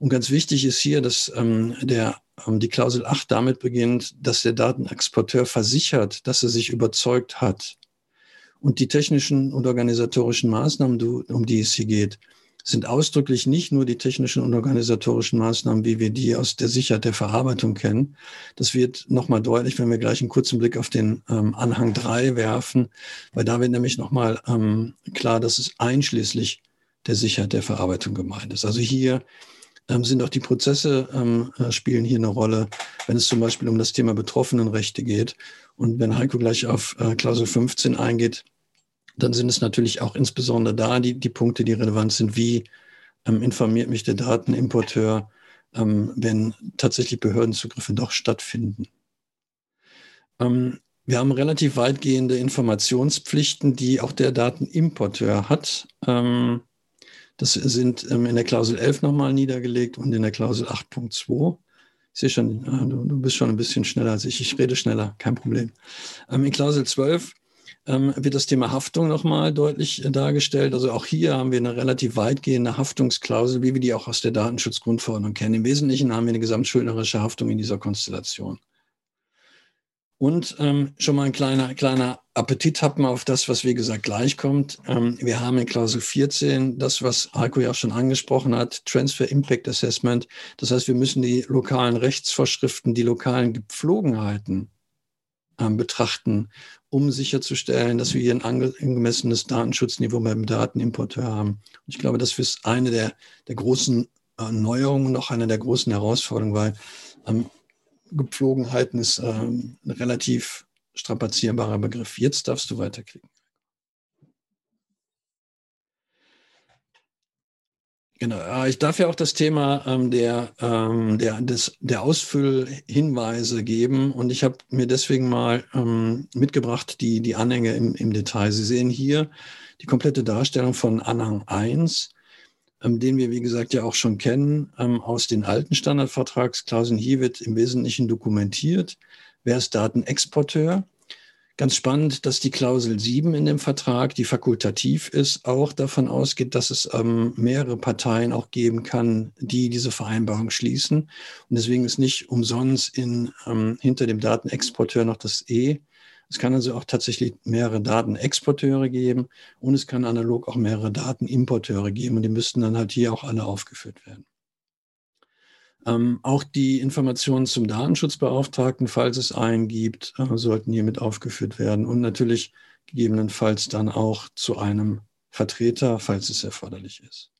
und ganz wichtig ist hier, dass ähm, der, ähm, die Klausel 8 damit beginnt, dass der Datenexporteur versichert, dass er sich überzeugt hat. Und die technischen und organisatorischen Maßnahmen, um die es hier geht, sind ausdrücklich nicht nur die technischen und organisatorischen Maßnahmen, wie wir die aus der Sicherheit der Verarbeitung kennen. Das wird nochmal deutlich, wenn wir gleich einen kurzen Blick auf den ähm, Anhang 3 werfen, weil da wird nämlich nochmal ähm, klar, dass es einschließlich der Sicherheit der Verarbeitung gemeint ist. Also hier ähm, sind auch die Prozesse ähm, äh, spielen hier eine Rolle, wenn es zum Beispiel um das Thema Betroffenenrechte geht. Und wenn Heiko gleich auf äh, Klausel 15 eingeht, dann sind es natürlich auch insbesondere da die, die Punkte, die relevant sind, wie ähm, informiert mich der Datenimporteur, ähm, wenn tatsächlich Behördenzugriffe doch stattfinden. Ähm, wir haben relativ weitgehende Informationspflichten, die auch der Datenimporteur hat. Ähm, das sind ähm, in der Klausel 11 nochmal niedergelegt und in der Klausel 8.2. Ich sehe schon, ah, du, bist schon ein bisschen schneller als ich. Ich rede schneller, kein Problem. Ähm, in Klausel 12 ähm, wird das Thema Haftung nochmal deutlich äh, dargestellt. Also auch hier haben wir eine relativ weitgehende Haftungsklausel, wie wir die auch aus der Datenschutzgrundverordnung kennen. Im Wesentlichen haben wir eine gesamtschuldnerische Haftung in dieser Konstellation. Und ähm, schon mal ein kleiner, kleiner Appetit hatten auf das, was wie gesagt gleich kommt. Ähm, wir haben in Klausel 14 das, was Heiko ja auch schon angesprochen hat, Transfer Impact Assessment. Das heißt, wir müssen die lokalen Rechtsvorschriften, die lokalen Gepflogenheiten betrachten, um sicherzustellen, dass wir hier ein angemessenes Datenschutzniveau beim Datenimporteur haben. Ich glaube, das ist eine der, der großen äh, Neuerungen, noch eine der großen Herausforderungen, weil ähm, Gepflogenheiten ist ähm, ein relativ strapazierbarer Begriff. Jetzt darfst du weiterklicken. Genau, ich darf ja auch das Thema ähm, der, ähm, der, des, der Ausfüllhinweise geben und ich habe mir deswegen mal ähm, mitgebracht die, die Anhänge im, im Detail. Sie sehen hier die komplette Darstellung von Anhang 1 ähm, den wir, wie gesagt, ja auch schon kennen ähm, aus den alten Standardvertragsklauseln. Hier wird im Wesentlichen dokumentiert, wer ist Datenexporteur. Ganz spannend, dass die Klausel 7 in dem Vertrag, die fakultativ ist, auch davon ausgeht, dass es ähm, mehrere Parteien auch geben kann, die diese Vereinbarung schließen. Und deswegen ist nicht umsonst in, ähm, hinter dem Datenexporteur noch das E es kann also auch tatsächlich mehrere Datenexporteure geben und es kann analog auch mehrere Datenimporteure geben und die müssten dann halt hier auch alle aufgeführt werden. Ähm, auch die Informationen zum Datenschutzbeauftragten, falls es einen gibt, äh, sollten hier mit aufgeführt werden und natürlich gegebenenfalls dann auch zu einem Vertreter, falls es erforderlich ist.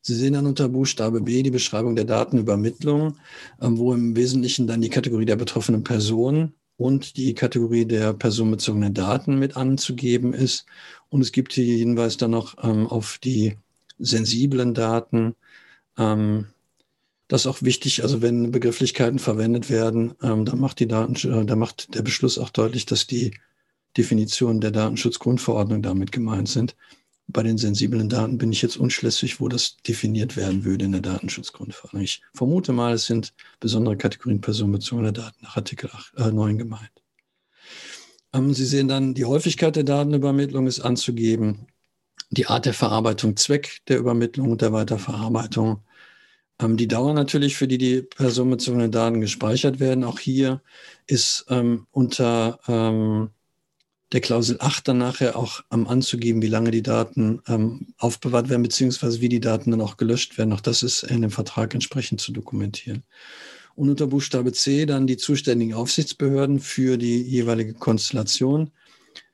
Sie sehen dann unter Buchstabe B die Beschreibung der Datenübermittlung, äh, wo im Wesentlichen dann die Kategorie der betroffenen Person und die Kategorie der personenbezogenen Daten mit anzugeben ist. Und es gibt hier Hinweis dann noch ähm, auf die sensiblen Daten. Ähm, das ist auch wichtig, also wenn Begrifflichkeiten verwendet werden, ähm, dann macht die Daten, äh, da macht der Beschluss auch deutlich, dass die Definitionen der Datenschutzgrundverordnung damit gemeint sind. Bei den sensiblen Daten bin ich jetzt unschlüssig, wo das definiert werden würde in der Datenschutzgrundverordnung. Ich vermute mal, es sind besondere Kategorien personenbezogener Daten nach Artikel 8, äh, 9 gemeint. Ähm, Sie sehen dann, die Häufigkeit der Datenübermittlung ist anzugeben, die Art der Verarbeitung, Zweck der Übermittlung und der Weiterverarbeitung, ähm, die Dauer natürlich, für die die personenbezogenen Daten gespeichert werden. Auch hier ist ähm, unter ähm, der Klausel 8 dann nachher auch anzugeben, wie lange die Daten ähm, aufbewahrt werden, beziehungsweise wie die Daten dann auch gelöscht werden. Auch das ist in dem Vertrag entsprechend zu dokumentieren. Und unter Buchstabe C dann die zuständigen Aufsichtsbehörden für die jeweilige Konstellation.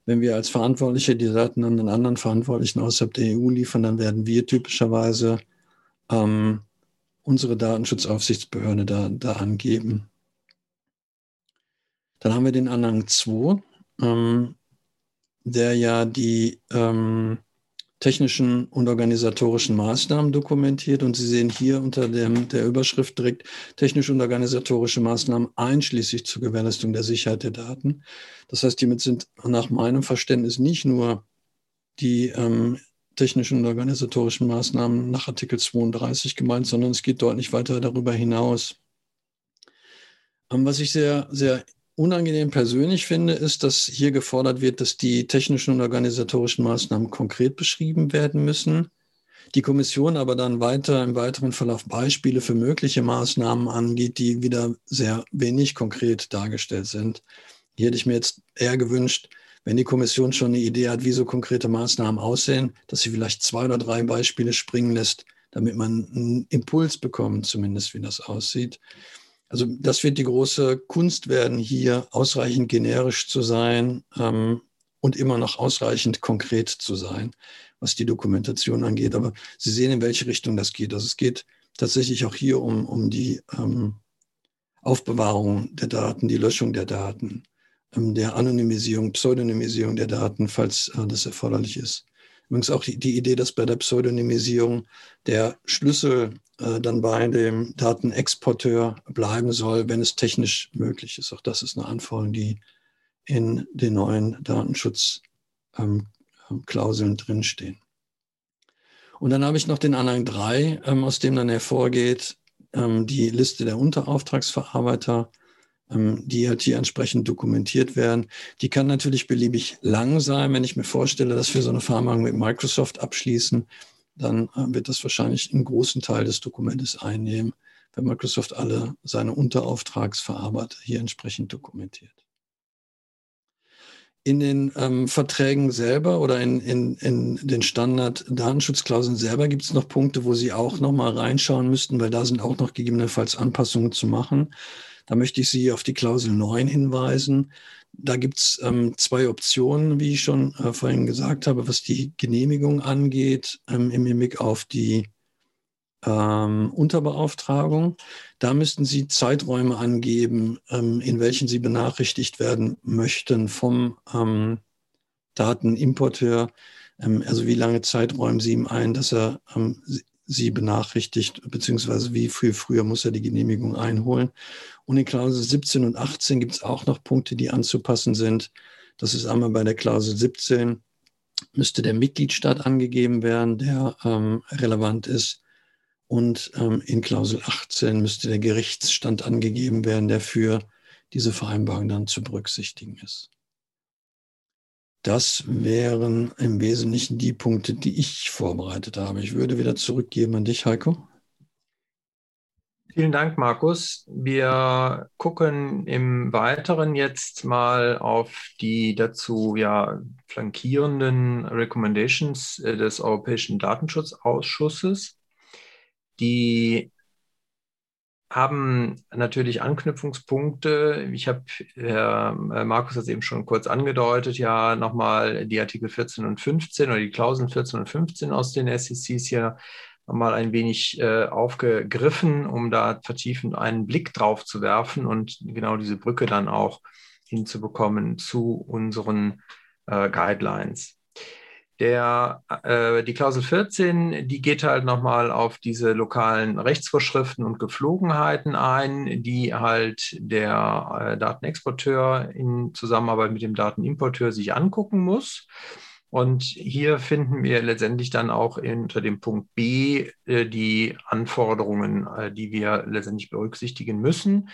Wenn wir als Verantwortliche die Daten an den anderen Verantwortlichen außerhalb der EU liefern, dann werden wir typischerweise ähm, unsere Datenschutzaufsichtsbehörde da, da angeben. Dann haben wir den Anhang 2. Ähm, der ja die ähm, technischen und organisatorischen Maßnahmen dokumentiert. Und Sie sehen hier unter dem, der Überschrift direkt technische und organisatorische Maßnahmen einschließlich zur Gewährleistung der Sicherheit der Daten. Das heißt, hiermit sind nach meinem Verständnis nicht nur die ähm, technischen und organisatorischen Maßnahmen nach Artikel 32 gemeint, sondern es geht deutlich weiter darüber hinaus. Ähm, was ich sehr, sehr unangenehm persönlich finde, ist, dass hier gefordert wird, dass die technischen und organisatorischen Maßnahmen konkret beschrieben werden müssen. Die Kommission aber dann weiter im weiteren Verlauf Beispiele für mögliche Maßnahmen angeht, die wieder sehr wenig konkret dargestellt sind. Hier hätte ich mir jetzt eher gewünscht, wenn die Kommission schon eine Idee hat, wie so konkrete Maßnahmen aussehen, dass sie vielleicht zwei oder drei Beispiele springen lässt, damit man einen Impuls bekommt, zumindest wie das aussieht. Also das wird die große Kunst werden, hier ausreichend generisch zu sein ähm, und immer noch ausreichend konkret zu sein, was die Dokumentation angeht. Aber Sie sehen, in welche Richtung das geht. Also es geht tatsächlich auch hier um, um die ähm, Aufbewahrung der Daten, die Löschung der Daten. Ähm, der Anonymisierung, Pseudonymisierung der Daten, falls äh, das erforderlich ist. Übrigens auch die, die, Idee, dass bei der Pseudonymisierung der Schlüssel äh, dann bei dem Datenexporteur bleiben soll, wenn es technisch möglich ist. Auch das ist eine Anforderung, die in den neuen Datenschutzklauseln ähm, drinstehen. Und dann habe ich noch den Anhang 3, ähm, aus dem dann hervorgeht, ähm, die Liste der Unterauftragsverarbeiter, ähm, die halt hier entsprechend dokumentiert werden. Die kann natürlich beliebig lang sein. Wenn ich mir vorstelle, dass wir so eine Vereinbarung mit Microsoft abschließen, dann äh, wird das wahrscheinlich einen großen Teil des Dokumentes einnehmen, wenn Microsoft alle seine Unterauftragsverarbeiter hier entsprechend dokumentiert. In den ähm, Verträgen selber oder in, in, in den Standard-Datenschutzklauseln selber gibt es noch Punkte, wo Sie auch noch mal reinschauen müssten, weil da sind auch noch gegebenenfalls Anpassungen zu machen. Da möchte ich Sie auf die Klausel 9 hinweisen. Da gibt es ähm, zwei Optionen, wie ich schon äh, vorhin gesagt habe, was die Genehmigung angeht, ähm, im Hinblick auf die ähm, Unterbeauftragung. Da müssten Sie Zeiträume angeben, ähm, in welchen Sie benachrichtigt werden möchten vom ähm, Datenimporteur. Ähm, also wie lange Zeit räumen Sie ihm ein, dass er Sie benachrichtigt, beziehungsweise wie viel früher muss er die Genehmigung einholen. Und in Klausel 17 und 18 gibt es auch noch Punkte, die anzupassen sind. Das ist einmal bei der Klausel 17 müsste der Mitgliedstaat angegeben werden, der ähm, relevant ist. Und ähm, in Klausel 18 müsste der Gerichtsstand angegeben werden, der für diese Vereinbarung dann zu berücksichtigen ist. Das wären im Wesentlichen die Punkte, die ich vorbereitet habe. Ich würde wieder zurückgeben an dich, Heiko. Vielen Dank, Markus. Wir gucken im Weiteren jetzt mal auf die dazu ja flankierenden Recommendations äh, des Europäischen Datenschutzausschusses. Die haben natürlich Anknüpfungspunkte. Ich habe, Herr äh, Markus hat es eben schon kurz angedeutet, ja nochmal die Artikel 14 und 15 oder die Klauseln 14 und 15 aus den SECs hier nochmal ein wenig äh, aufgegriffen, um da vertiefend einen Blick drauf zu werfen und genau diese Brücke dann auch hinzubekommen zu unseren äh, Guidelines. Der, äh, die Klausel 14, die geht halt nochmal auf diese lokalen Rechtsvorschriften und Geflogenheiten ein, die halt der äh, Datenexporteur in Zusammenarbeit mit dem Datenimporteur sich angucken muss. Und hier finden wir letztendlich dann auch unter dem Punkt B äh, die Anforderungen, äh, die wir letztendlich berücksichtigen müssen.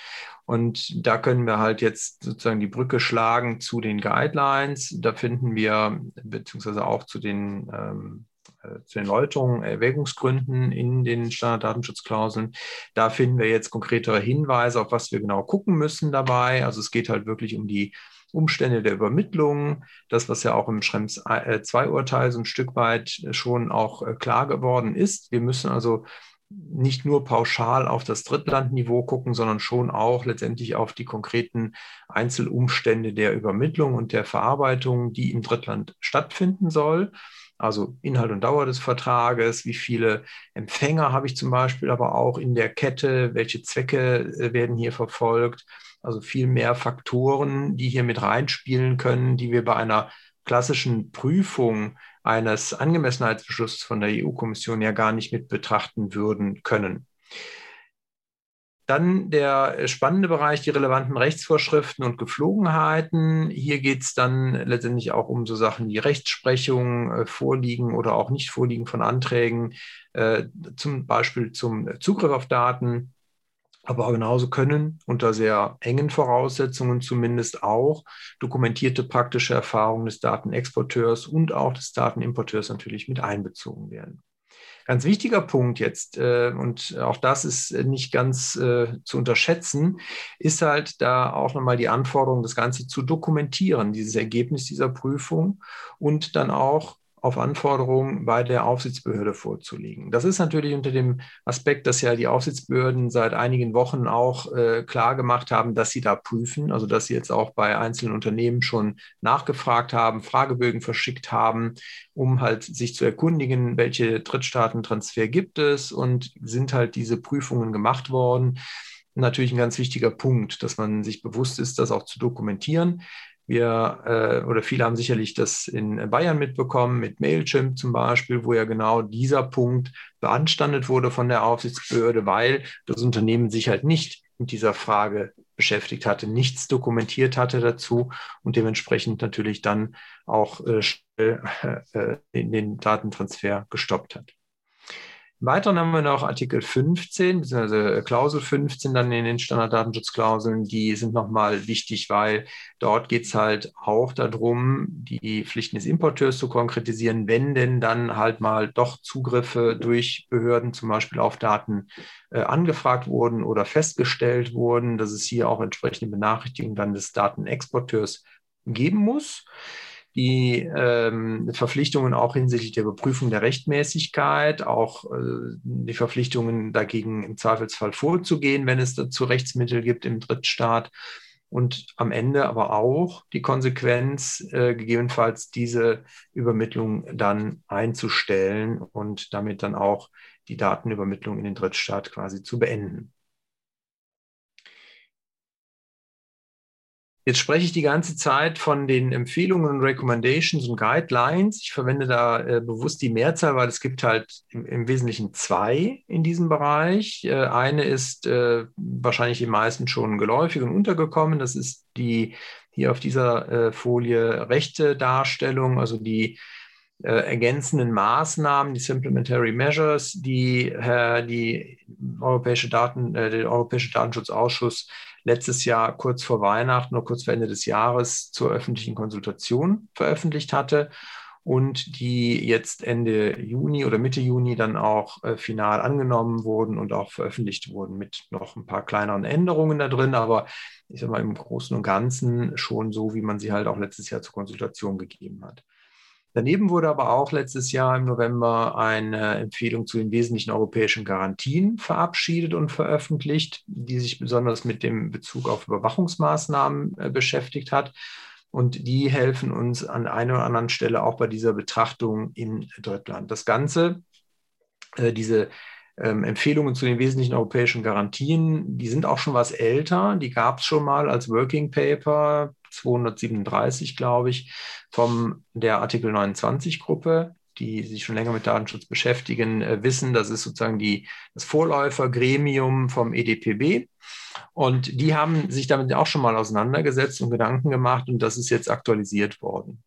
Und da können wir halt jetzt sozusagen die Brücke schlagen zu den Guidelines. Da finden wir, beziehungsweise auch zu den, ähm, äh, zu den Läuterungen, Erwägungsgründen in den Standarddatenschutzklauseln. Da finden wir jetzt konkretere Hinweise, auf was wir genau gucken müssen dabei. Also es geht halt wirklich um die Umstände der Übermittlung, das, was ja auch im Schrems 2-Urteil so ein Stück weit schon auch äh, klar geworden ist. Wir müssen also nicht nur pauschal auf das Drittlandniveau gucken, sondern schon auch letztendlich auf die konkreten Einzelumstände der Übermittlung und der Verarbeitung, die im Drittland stattfinden soll. Also Inhalt und Dauer des Vertrages, wie viele Empfänger habe ich zum Beispiel, aber auch in der Kette, welche Zwecke äh, werden hier verfolgt also viel mehr Faktoren, die hier mit reinspielen können, die wir bei einer klassischen Prüfung eines Angemessenheitsbeschlusses von der EU-Kommission ja gar nicht mit betrachten würden können. Dann der spannende Bereich, die relevanten Rechtsvorschriften und Geflogenheiten. Hier geht es dann letztendlich auch um so Sachen wie Rechtsprechung, äh, Vorliegen oder auch Nicht-Vorliegen von Anträgen, äh, zum Beispiel zum Zugriff auf Daten, aber genauso können unter sehr engen Voraussetzungen zumindest auch dokumentierte praktische Erfahrungen des Datenexporteurs und auch des Datenimporteurs natürlich mit einbezogen werden. Ganz wichtiger Punkt jetzt, äh, und auch das ist nicht ganz äh, zu unterschätzen, ist halt da auch nochmal die Anforderung, das Ganze zu dokumentieren, dieses Ergebnis dieser Prüfung und dann auch auf Anforderungen bei der Aufsichtsbehörde vorzulegen. Das ist natürlich unter dem Aspekt, dass ja die Aufsichtsbehörden seit einigen Wochen auch äh, klar gemacht haben, dass sie da prüfen, also dass sie jetzt auch bei einzelnen Unternehmen schon nachgefragt haben, Fragebögen verschickt haben, um halt sich zu erkundigen, welche Drittstaatentransfer gibt es und sind halt diese Prüfungen gemacht worden. natürlich ein ganz wichtiger Punkt, dass man sich bewusst ist, das auch zu dokumentieren. Wir äh, oder viele haben sicherlich das in Bayern mitbekommen, mit Mailchimp zum Beispiel, wo ja genau dieser Punkt beanstandet wurde von der Aufsichtsbehörde, weil das Unternehmen sich halt nicht mit dieser Frage beschäftigt hatte, nichts dokumentiert hatte dazu und dementsprechend natürlich dann auch äh, [LAUGHS] äh, in den Datentransfer gestoppt hat. Im Weiteren haben wir noch Artikel 15, beziehungsweise Klausel 15 dann in den Standarddatenschutzklauseln. Die sind nochmal wichtig, weil dort geht es halt auch darum, die Pflichten des Importeurs zu konkretisieren, wenn denn dann halt mal doch Zugriffe durch Behörden zum Beispiel auf Daten äh, angefragt wurden oder festgestellt wurden, dass es hier auch entsprechende Benachrichtigungen dann des Datenexporteurs geben muss die ähm, Verpflichtungen auch hinsichtlich der Überprüfung der Rechtmäßigkeit, auch äh, die Verpflichtungen dagegen im Zweifelsfall vorzugehen, wenn es dazu Rechtsmittel gibt im Drittstaat. Und am Ende aber auch die Konsequenz, äh, gegebenenfalls diese Übermittlung dann einzustellen und damit dann auch die Datenübermittlung in den Drittstaat quasi zu beenden. Jetzt spreche ich die ganze Zeit von den Empfehlungen, Recommendations und Guidelines. Ich verwende da äh, bewusst die Mehrzahl, weil es gibt halt im, im Wesentlichen zwei in diesem Bereich. Äh, eine ist äh, wahrscheinlich den meisten schon geläufig und untergekommen. Das ist die hier auf dieser äh, Folie rechte Darstellung, also die äh, ergänzenden Maßnahmen, die Supplementary Measures, die äh, die Europäische Daten, der Europäische Datenschutzausschuss letztes Jahr kurz vor Weihnachten oder kurz vor Ende des Jahres zur öffentlichen Konsultation veröffentlicht hatte und die jetzt Ende Juni oder Mitte Juni dann auch äh, final angenommen wurden und auch veröffentlicht wurden mit noch ein paar kleineren Änderungen da drin, aber ich sage mal im Großen und Ganzen schon so, wie man sie halt auch letztes Jahr zur Konsultation gegeben hat. Daneben wurde aber auch letztes Jahr im November eine Empfehlung zu den wesentlichen europäischen Garantien verabschiedet und veröffentlicht, die sich besonders mit dem Bezug auf Überwachungsmaßnahmen äh, beschäftigt hat. Und die helfen uns an einer oder anderen Stelle auch bei dieser Betrachtung im Drittland. Das Ganze, äh, diese ähm, Empfehlungen zu den wesentlichen europäischen Garantien, die sind auch schon was älter. Die gab es schon mal als Working Paper 237, glaube ich, von der Artikel 29 Gruppe, die sich schon länger mit Datenschutz beschäftigen, äh, wissen, das ist sozusagen die, das Vorläufergremium vom EDPB. Und die haben sich damit auch schon mal auseinandergesetzt und Gedanken gemacht und das ist jetzt aktualisiert worden.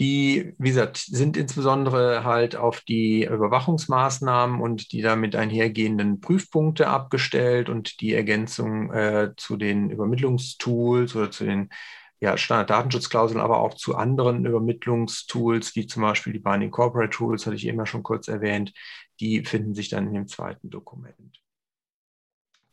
Die, wie gesagt, sind insbesondere halt auf die Überwachungsmaßnahmen und die damit einhergehenden Prüfpunkte abgestellt und die Ergänzung äh, zu den Übermittlungstools oder zu den ja, Standarddatenschutzklauseln, aber auch zu anderen Übermittlungstools, wie zum Beispiel die Binding Corporate Tools, hatte ich immer schon kurz erwähnt, die finden sich dann in dem zweiten Dokument.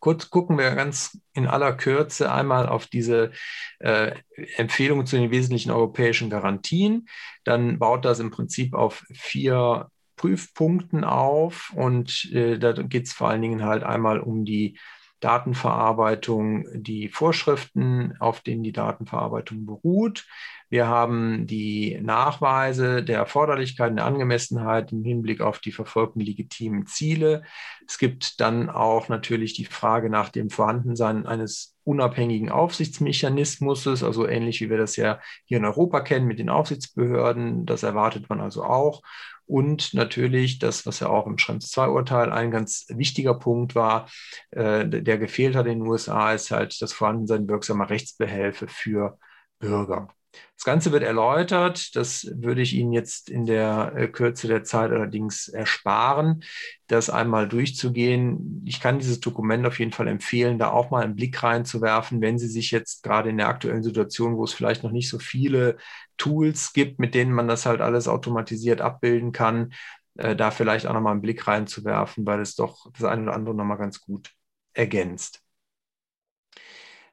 Kurz gucken wir ganz in aller Kürze einmal auf diese äh, Empfehlungen zu den wesentlichen europäischen Garantien. Dann baut das im Prinzip auf vier Prüfpunkten auf und äh, da geht es vor allen Dingen halt einmal um die Datenverarbeitung, die Vorschriften, auf denen die Datenverarbeitung beruht. Wir haben die Nachweise der Erforderlichkeit und der Angemessenheit im Hinblick auf die verfolgten legitimen Ziele. Es gibt dann auch natürlich die Frage nach dem Vorhandensein eines unabhängigen Aufsichtsmechanismus, also ähnlich wie wir das ja hier in Europa kennen mit den Aufsichtsbehörden. Das erwartet man also auch. Und natürlich das, was ja auch im Schrems 2-Urteil ein ganz wichtiger Punkt war, äh, der gefehlt hat in den USA, ist halt das Vorhandensein wirksamer Rechtsbehelfe für Bürger. Das Ganze wird erläutert. Das würde ich Ihnen jetzt in der äh, Kürze der Zeit allerdings ersparen, das einmal durchzugehen. Ich kann dieses Dokument auf jeden Fall empfehlen, da auch mal einen Blick reinzuwerfen, wenn Sie sich jetzt gerade in der aktuellen Situation, wo es vielleicht noch nicht so viele Tools gibt, mit denen man das halt alles automatisiert abbilden kann, äh, da vielleicht auch nochmal einen Blick reinzuwerfen, weil es doch das eine oder andere nochmal ganz gut ergänzt.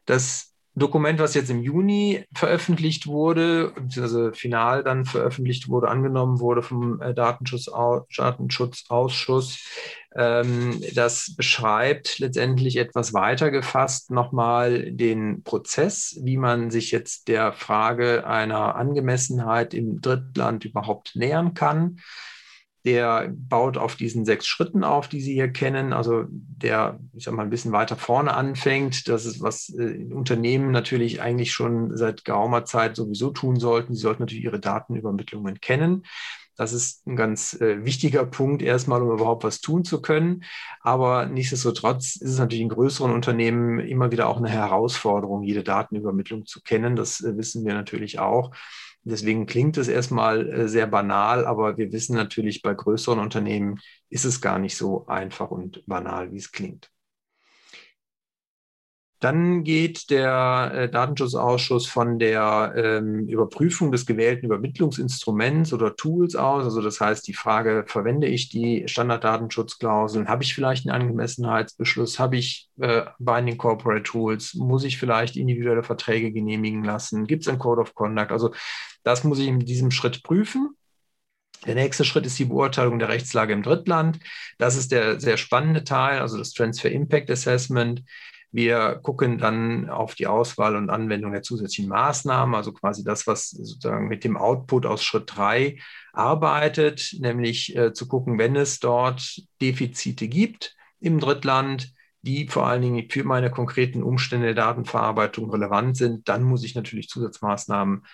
Das Dokument, was jetzt im Juni veröffentlicht wurde, also final dann veröffentlicht wurde, angenommen wurde vom äh, Datenschutz, Datenschutzausschuss, ähm, das beschreibt letztendlich etwas weiter gefasst nochmal den Prozess, wie man sich jetzt der Frage einer Angemessenheit im Drittland überhaupt nähern kann. Der baut auf diesen sechs Schritten auf, die Sie hier kennen. Also der, ich sag mal, ein bisschen weiter vorne anfängt. Das ist, was äh, Unternehmen natürlich eigentlich schon seit geraumer Zeit sowieso tun sollten. Sie sollten natürlich ihre Datenübermittlungen kennen. Das ist ein ganz äh, wichtiger Punkt erstmal, um überhaupt was tun zu können. Aber nichtsdestotrotz ist es natürlich in größeren Unternehmen immer wieder auch eine Herausforderung, jede Datenübermittlung zu kennen. Das äh, wissen wir natürlich auch. Deswegen klingt es erstmal äh, sehr banal, aber wir wissen natürlich, bei größeren Unternehmen ist es gar nicht so einfach und banal, wie es klingt. Dann geht der äh, Datenschutzausschuss von der ähm, Überprüfung des gewählten Übermittlungsinstruments oder Tools aus. Also das heißt, die Frage, verwende ich die Standarddatenschutzklauseln? Habe ich vielleicht einen Angemessenheitsbeschluss? Habe ich äh, Binding Corporate Tools? Muss ich vielleicht individuelle Verträge genehmigen lassen? Gibt es ein Code of Conduct? Also das muss ich in diesem Schritt prüfen. Der nächste Schritt ist die Beurteilung der Rechtslage im Drittland. Das ist der sehr spannende Teil, also das Transfer Impact Assessment. Wir gucken dann auf die Auswahl und Anwendung der zusätzlichen Maßnahmen, also quasi das, was sozusagen mit dem Output aus Schritt drei arbeitet, nämlich äh, zu gucken, wenn es dort Defizite gibt im Drittland, die vor allen Dingen für meine konkreten Umstände der Datenverarbeitung relevant sind, dann muss ich natürlich Zusatzmaßnahmen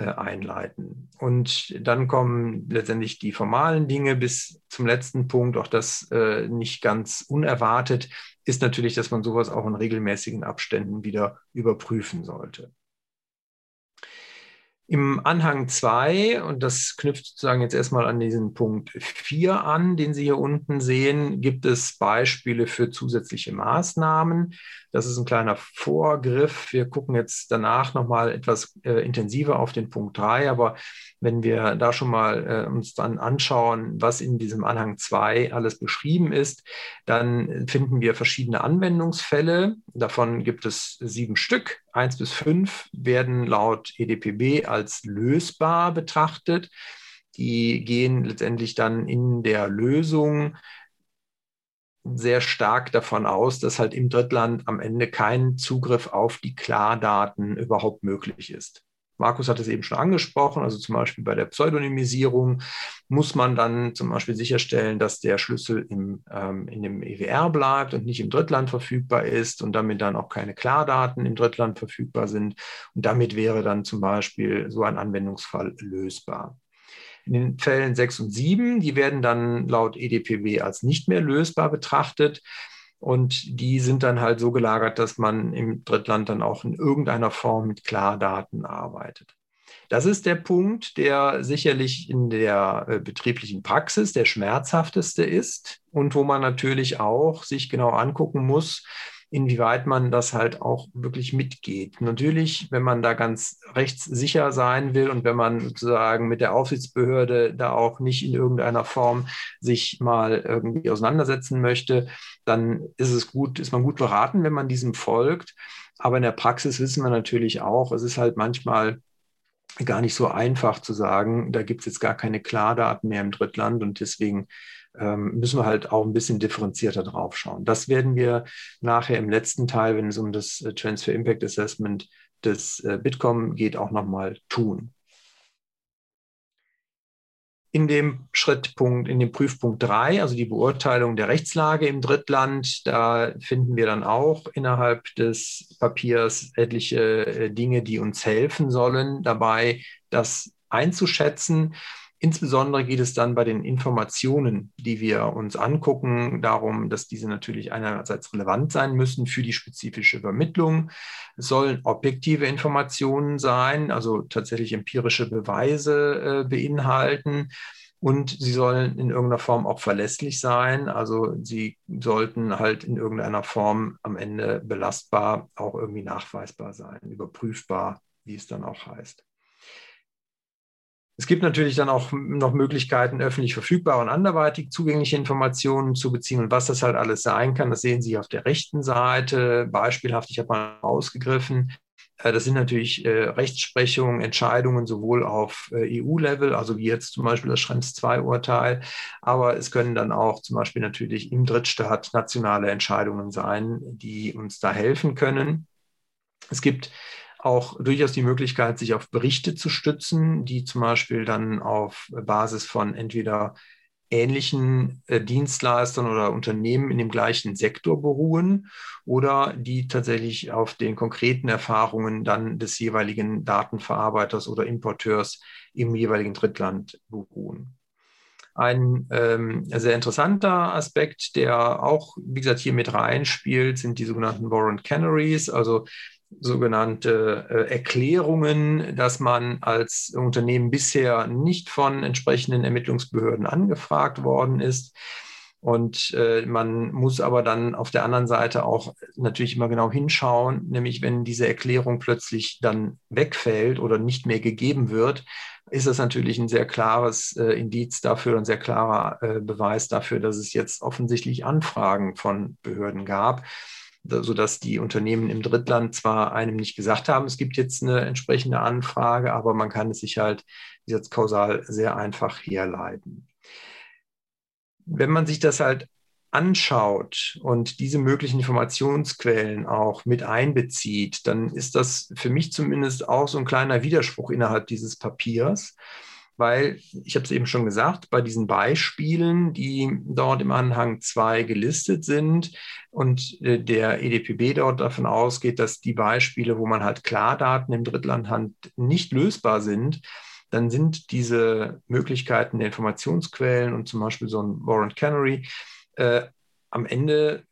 einleiten. Und dann kommen letztendlich die formalen Dinge bis zum letzten Punkt, auch das äh, nicht ganz unerwartet, ist natürlich, dass man sowas auch in regelmäßigen Abständen wieder überprüfen sollte. Im Anhang 2, und das knüpft sozusagen jetzt erstmal an diesen Punkt 4 an, den Sie hier unten sehen, gibt es Beispiele für zusätzliche Maßnahmen. Das ist ein kleiner Vorgriff. Wir gucken jetzt danach nochmal etwas äh, intensiver auf den Punkt 3, aber wenn wir da schon mal äh, uns dann anschauen, was in diesem Anhang 2 alles beschrieben ist, dann finden wir verschiedene Anwendungsfälle. Davon gibt es sieben Stück. Eins bis fünf werden laut EDPB als lösbar betrachtet. Die gehen letztendlich dann in der Lösung sehr stark davon aus, dass halt im Drittland am Ende kein Zugriff auf die Klardaten überhaupt möglich ist. Markus hat es eben schon angesprochen, also zum Beispiel bei der Pseudonymisierung muss man dann zum Beispiel sicherstellen, dass der Schlüssel im, ähm, in dem EWR bleibt und nicht im Drittland verfügbar ist und damit dann auch keine Klardaten im Drittland verfügbar sind. Und damit wäre dann zum Beispiel so ein Anwendungsfall lösbar. In den Fällen 6 und 7, die werden dann laut EDPB als nicht mehr lösbar betrachtet. Und die sind dann halt so gelagert, dass man im Drittland dann auch in irgendeiner Form mit Klardaten arbeitet. Das ist der Punkt, der sicherlich in der äh, betrieblichen Praxis der schmerzhafteste ist und wo man natürlich auch sich genau angucken muss, inwieweit man das halt auch wirklich mitgeht. Natürlich, wenn man da ganz rechtssicher sein will und wenn man sozusagen mit der Aufsichtsbehörde da auch nicht in irgendeiner Form sich mal irgendwie auseinandersetzen möchte, dann ist es gut, ist man gut beraten, wenn man diesem folgt. Aber in der Praxis wissen wir natürlich auch, es ist halt manchmal gar nicht so einfach zu sagen, da gibt es jetzt gar keine Klardaten mehr im Drittland und deswegen ähm, müssen wir halt auch ein bisschen differenzierter drauf schauen. Das werden wir nachher im letzten Teil, wenn es um das äh, Transfer Impact Assessment des äh, Bitkom geht, auch nochmal tun. In dem Schrittpunkt, in dem Prüfpunkt 3, also die Beurteilung der Rechtslage im Drittland, da finden wir dann auch innerhalb des Papiers etliche äh, Dinge, die uns helfen sollen, dabei das einzuschätzen. Insbesondere geht es dann bei den Informationen, die wir uns angucken, darum, dass diese natürlich einerseits relevant sein müssen für die spezifische Übermittlung. Es sollen objektive Informationen sein, also tatsächlich empirische Beweise äh, beinhalten. Und sie sollen in irgendeiner Form auch verlässlich sein. Also sie sollten halt in irgendeiner Form am Ende belastbar auch irgendwie nachweisbar sein, überprüfbar, wie es dann auch heißt. Es gibt natürlich dann auch noch Möglichkeiten, öffentlich verfügbare und anderweitig zugängliche Informationen zu beziehen und was das halt alles sein kann. Das sehen Sie auf der rechten Seite. Beispielhaft, ich habe mal ausgegriffen. Äh, das sind natürlich äh, Rechtsprechungen, Entscheidungen sowohl auf äh, EU-Level, also wie jetzt zum Beispiel das Schrems II-Urteil, aber es können dann auch zum Beispiel natürlich im Drittstaat nationale Entscheidungen sein, die uns da helfen können. Es gibt auch durchaus die Möglichkeit, sich auf Berichte zu stützen, die zum Beispiel dann auf Basis von entweder ähnlichen äh, Dienstleistern oder Unternehmen in dem gleichen Sektor beruhen oder die tatsächlich auf den konkreten Erfahrungen dann des jeweiligen Datenverarbeiters oder Importeurs im jeweiligen Drittland beruhen. Ein ähm, sehr interessanter Aspekt, der auch, wie gesagt, hier mit reinspielt, sind die sogenannten Warrant Canaries, also sogenannte äh, Erklärungen, dass man als Unternehmen bisher nicht von entsprechenden Ermittlungsbehörden angefragt worden ist. Und äh, man muss aber dann auf der anderen Seite auch natürlich immer genau hinschauen, nämlich wenn diese Erklärung plötzlich dann wegfällt oder nicht mehr gegeben wird, ist das natürlich ein sehr klares äh, Indiz dafür, ein sehr klarer äh, Beweis dafür, dass es jetzt offensichtlich Anfragen von Behörden gab sodass die Unternehmen im Drittland zwar einem nicht gesagt haben, es gibt jetzt eine entsprechende Anfrage, aber man kann es sich halt jetzt kausal sehr einfach herleiten. Wenn man sich das halt anschaut und diese möglichen Informationsquellen auch mit einbezieht, dann ist das für mich zumindest auch so ein kleiner Widerspruch innerhalb dieses Papiers weil ich habe es eben schon gesagt, bei diesen Beispielen, die dort im Anhang 2 gelistet sind und äh, der EDPB dort davon ausgeht, dass die Beispiele, wo man halt Klardaten im Drittland hat, nicht lösbar sind, dann sind diese Möglichkeiten der Informationsquellen und zum Beispiel so ein Warrant Canary äh, am Ende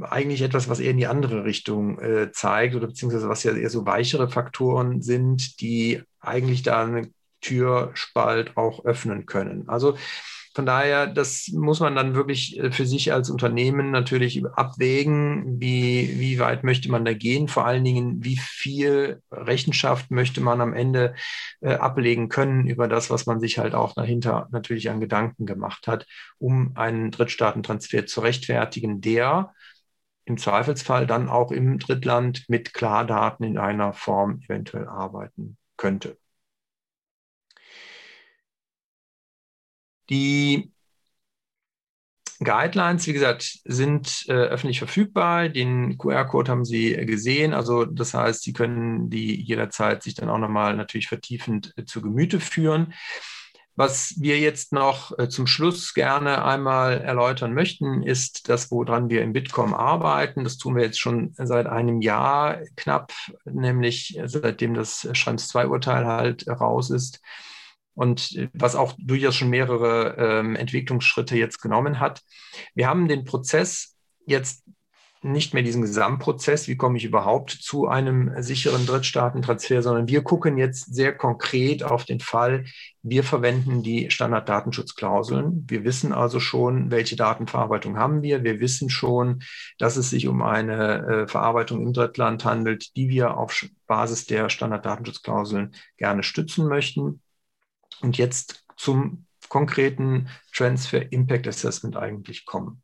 eigentlich etwas, was eher in die andere Richtung äh, zeigt oder beziehungsweise was ja eher so weichere Faktoren sind, die eigentlich da eine Türspalt auch öffnen können. Also von daher, das muss man dann wirklich äh, für sich als Unternehmen natürlich abwägen, wie, wie weit möchte man da gehen, vor allen Dingen, wie viel Rechenschaft möchte man am Ende äh, ablegen können über das, was man sich halt auch dahinter natürlich an Gedanken gemacht hat, um einen Drittstaatentransfer zu rechtfertigen, der im Zweifelsfall dann auch im Drittland mit Klardaten in einer Form eventuell arbeiten könnte. Die Guidelines, wie gesagt, sind äh, öffentlich verfügbar. Den QR-Code haben Sie gesehen. Also das heißt, Sie können die jederzeit sich dann auch nochmal natürlich vertiefend äh, zu Gemüte führen. Was wir jetzt noch äh, zum Schluss gerne einmal erläutern möchten, ist das, woran wir im Bitkom arbeiten. Das tun wir jetzt schon seit einem Jahr knapp, nämlich seitdem das Schrems 2-Urteil halt raus ist und äh, was auch durchaus schon mehrere ähm, Entwicklungsschritte jetzt genommen hat. Wir haben den Prozess jetzt nicht mehr diesen Gesamtprozess, wie komme ich überhaupt zu einem sicheren Drittstaatentransfer, sondern wir gucken jetzt sehr konkret auf den Fall, wir verwenden die Standarddatenschutzklauseln. Wir wissen also schon, welche Datenverarbeitung haben wir. Wir wissen schon, dass es sich um eine äh, Verarbeitung im Drittland handelt, die wir auf Basis der Standarddatenschutzklauseln gerne stützen möchten. Und jetzt zum konkreten Transfer Impact Assessment eigentlich kommen.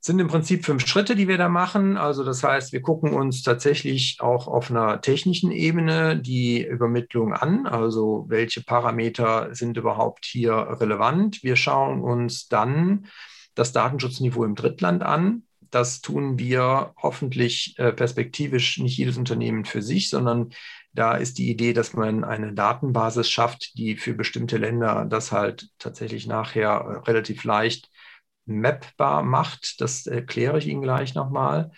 Es sind im Prinzip fünf Schritte, die wir da machen. Also das heißt, wir gucken uns tatsächlich auch auf einer technischen Ebene die Übermittlung an. Also welche Parameter sind überhaupt hier relevant? Wir schauen uns dann das Datenschutzniveau im Drittland an. Das tun wir hoffentlich äh, perspektivisch nicht jedes Unternehmen für sich, sondern da ist die Idee, dass man eine Datenbasis schafft, die für bestimmte Länder das halt tatsächlich nachher äh, relativ leicht mapbar macht. Das erkläre ich Ihnen gleich nochmal.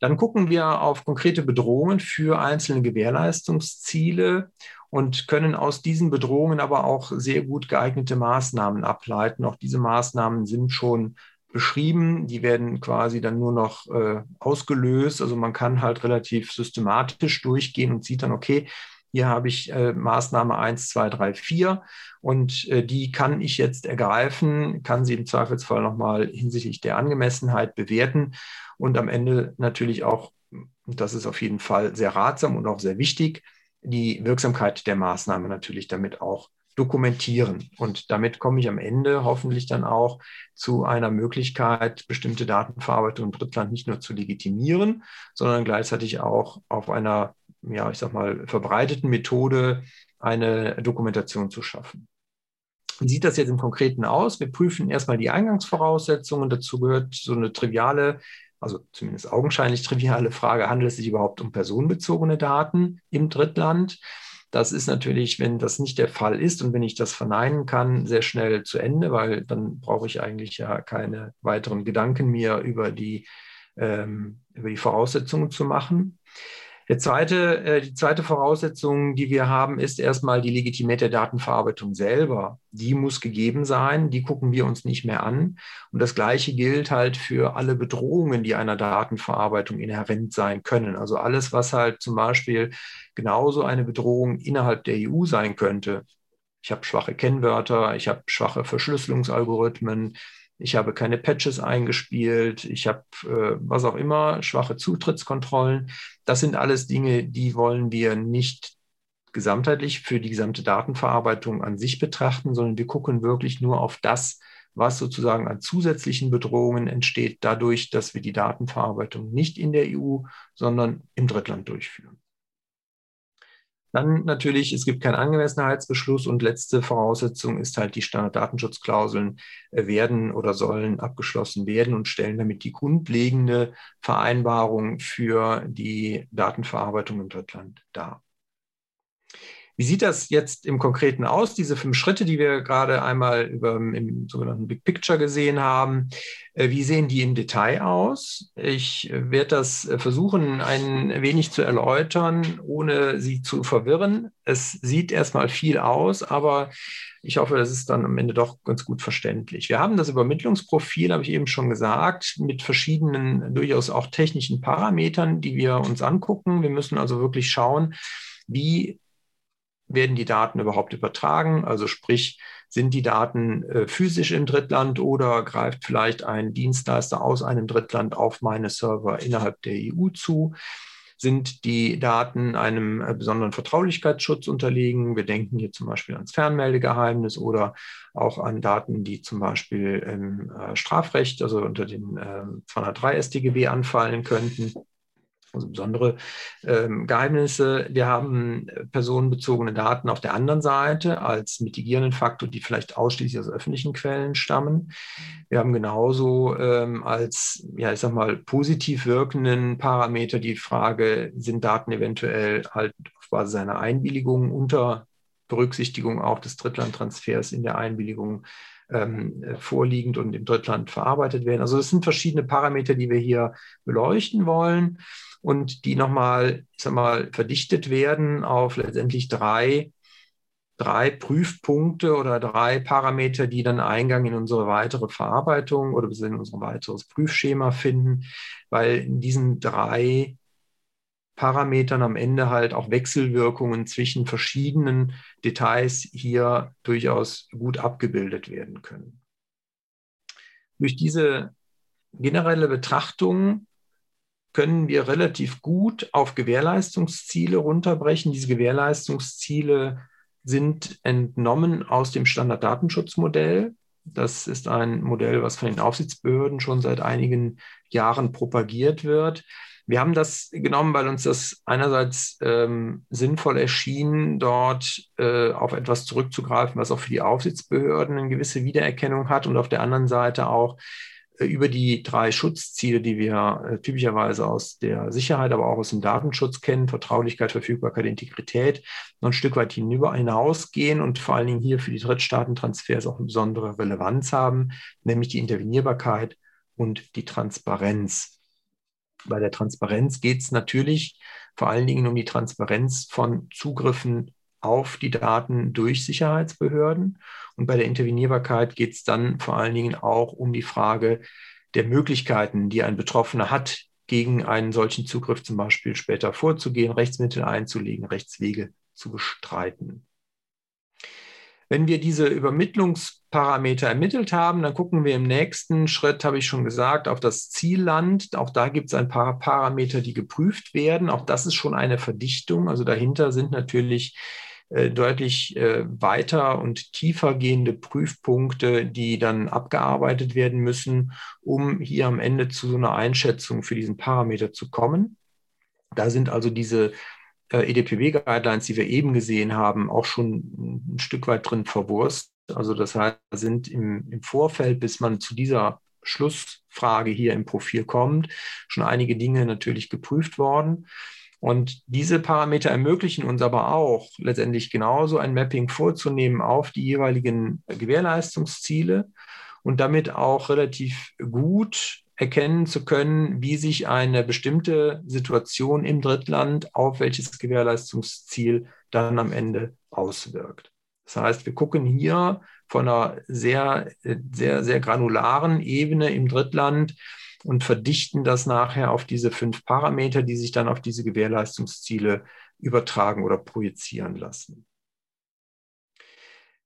Dann gucken wir auf konkrete Bedrohungen für einzelne Gewährleistungsziele und können aus diesen Bedrohungen aber auch sehr gut geeignete Maßnahmen ableiten. Auch diese Maßnahmen sind schon beschrieben. Die werden quasi dann nur noch äh, ausgelöst. Also man kann halt relativ systematisch durchgehen und sieht dann, okay, hier habe ich äh, Maßnahme 1, 2, 3, 4 und äh, die kann ich jetzt ergreifen, kann sie im Zweifelsfall nochmal hinsichtlich der Angemessenheit bewerten und am Ende natürlich auch, das ist auf jeden Fall sehr ratsam und auch sehr wichtig, die Wirksamkeit der Maßnahme natürlich damit auch dokumentieren. Und damit komme ich am Ende hoffentlich dann auch zu einer Möglichkeit, bestimmte Datenverarbeitung im Drittland nicht nur zu legitimieren, sondern gleichzeitig auch auf einer, ja, ich sag mal, verbreiteten Methode eine Dokumentation zu schaffen. Wie sieht das jetzt im Konkreten aus? Wir prüfen erstmal die Eingangsvoraussetzungen. Dazu gehört so eine triviale, also zumindest augenscheinlich triviale Frage, handelt es sich überhaupt um personenbezogene Daten im Drittland? Das ist natürlich, wenn das nicht der Fall ist und wenn ich das verneinen kann, sehr schnell zu Ende, weil dann brauche ich eigentlich ja keine weiteren Gedanken mehr über die, ähm, über die Voraussetzungen zu machen. Der zweite, äh, die zweite Voraussetzung, die wir haben, ist erstmal die Legitimität der Datenverarbeitung selber. Die muss gegeben sein, die gucken wir uns nicht mehr an. Und das Gleiche gilt halt für alle Bedrohungen, die einer Datenverarbeitung inhärent sein können. Also alles, was halt zum Beispiel genauso eine Bedrohung innerhalb der EU sein könnte. Ich habe schwache Kennwörter, ich habe schwache Verschlüsselungsalgorithmen, ich habe keine Patches eingespielt, ich habe äh, was auch immer, schwache Zutrittskontrollen. Das sind alles Dinge, die wollen wir nicht gesamtheitlich für die gesamte Datenverarbeitung an sich betrachten, sondern wir gucken wirklich nur auf das, was sozusagen an zusätzlichen Bedrohungen entsteht, dadurch, dass wir die Datenverarbeitung nicht in der EU, sondern im Drittland durchführen. Dann natürlich, es gibt keinen Angemessenheitsbeschluss und letzte Voraussetzung ist halt, die Standarddatenschutzklauseln äh, werden oder sollen abgeschlossen werden und stellen damit die grundlegende Vereinbarung für die Datenverarbeitung im Drittland dar. Wie sieht das jetzt im Konkreten aus, diese fünf Schritte, die wir gerade einmal über, im sogenannten Big Picture gesehen haben? Äh, wie sehen die im Detail aus? Ich werde das versuchen, ein wenig zu erläutern, ohne Sie zu verwirren. Es sieht erstmal viel aus, aber ich hoffe, das ist dann am Ende doch ganz gut verständlich. Wir haben das Übermittlungsprofil, habe ich eben schon gesagt, mit verschiedenen, durchaus auch technischen Parametern, die wir uns angucken. Wir müssen also wirklich schauen, wie werden die Daten überhaupt übertragen? Also sprich, sind die Daten äh, physisch im Drittland oder greift vielleicht ein Dienstleister aus einem Drittland auf meine Server innerhalb der EU zu? Sind die Daten einem äh, besonderen Vertraulichkeitsschutz unterlegen? Wir denken hier zum Beispiel ans Fernmeldegeheimnis oder auch an Daten, die zum Beispiel im äh, Strafrecht, also unter den 203 äh, StGB anfallen könnten also besondere ähm, Geheimnisse. Wir haben personenbezogene Daten auf der anderen Seite als mitigierenden Faktor, die vielleicht ausschließlich aus öffentlichen Quellen stammen. Wir haben genauso ähm, als, ja, ich sag mal, positiv wirkenden Parameter die Frage, sind Daten eventuell halt auf Basis seiner Einwilligung unter Berücksichtigung auch des Drittlandtransfers in der Einwilligung ähm, vorliegend und im Drittland verarbeitet werden. Also es sind verschiedene Parameter, die wir hier beleuchten wollen und die nochmal, ich sag mal, verdichtet werden auf letztendlich drei, drei Prüfpunkte oder drei Parameter, die dann Eingang in unsere weitere Verarbeitung oder in unser weiteres Prüfschema finden, weil in diesen drei Parametern am Ende halt auch Wechselwirkungen zwischen verschiedenen Details hier durchaus gut abgebildet werden können. Durch diese generelle Betrachtung können wir relativ gut auf Gewährleistungsziele runterbrechen. Diese Gewährleistungsziele sind entnommen aus dem Standarddatenschutzmodell. Das ist ein Modell, was von den Aufsichtsbehörden schon seit einigen Jahren propagiert wird. Wir haben das genommen, weil uns das einerseits ähm, sinnvoll erschien, dort äh, auf etwas zurückzugreifen, was auch für die Aufsichtsbehörden eine gewisse Wiedererkennung hat und auf der anderen Seite auch über die drei Schutzziele, die wir äh, typischerweise aus der Sicherheit, aber auch aus dem Datenschutz kennen, Vertraulichkeit, Verfügbarkeit, Integrität, noch ein Stück weit hinausgehen und vor allen Dingen hier für die Drittstaatentransfers auch eine besondere Relevanz haben, nämlich die Intervenierbarkeit und die Transparenz. Bei der Transparenz geht es natürlich vor allen Dingen um die Transparenz von Zugriffen auf die Daten durch Sicherheitsbehörden. Und bei der Intervenierbarkeit geht es dann vor allen Dingen auch um die Frage der Möglichkeiten, die ein Betroffener hat, gegen einen solchen Zugriff zum Beispiel später vorzugehen, Rechtsmittel einzulegen, Rechtswege zu bestreiten. Wenn wir diese Übermittlungsparameter ermittelt haben, dann gucken wir im nächsten Schritt, habe ich schon gesagt, auf das Zielland. Auch da gibt es ein paar Parameter, die geprüft werden. Auch das ist schon eine Verdichtung. Also dahinter sind natürlich deutlich äh, weiter und tiefer gehende Prüfpunkte, die dann abgearbeitet werden müssen, um hier am Ende zu so einer Einschätzung für diesen Parameter zu kommen. Da sind also diese äh, EDPB-Guidelines, die wir eben gesehen haben, auch schon ein Stück weit drin verwurst. Also das heißt, sind im, im Vorfeld, bis man zu dieser Schlussfrage hier im Profil kommt, schon einige Dinge natürlich geprüft worden. Und diese Parameter ermöglichen uns aber auch letztendlich genauso ein Mapping vorzunehmen auf die jeweiligen Gewährleistungsziele und damit auch relativ gut erkennen zu können, wie sich eine bestimmte Situation im Drittland auf welches Gewährleistungsziel dann am Ende auswirkt. Das heißt, wir gucken hier von einer sehr, sehr, sehr granularen Ebene im Drittland und verdichten das nachher auf diese fünf Parameter, die sich dann auf diese Gewährleistungsziele übertragen oder projizieren lassen.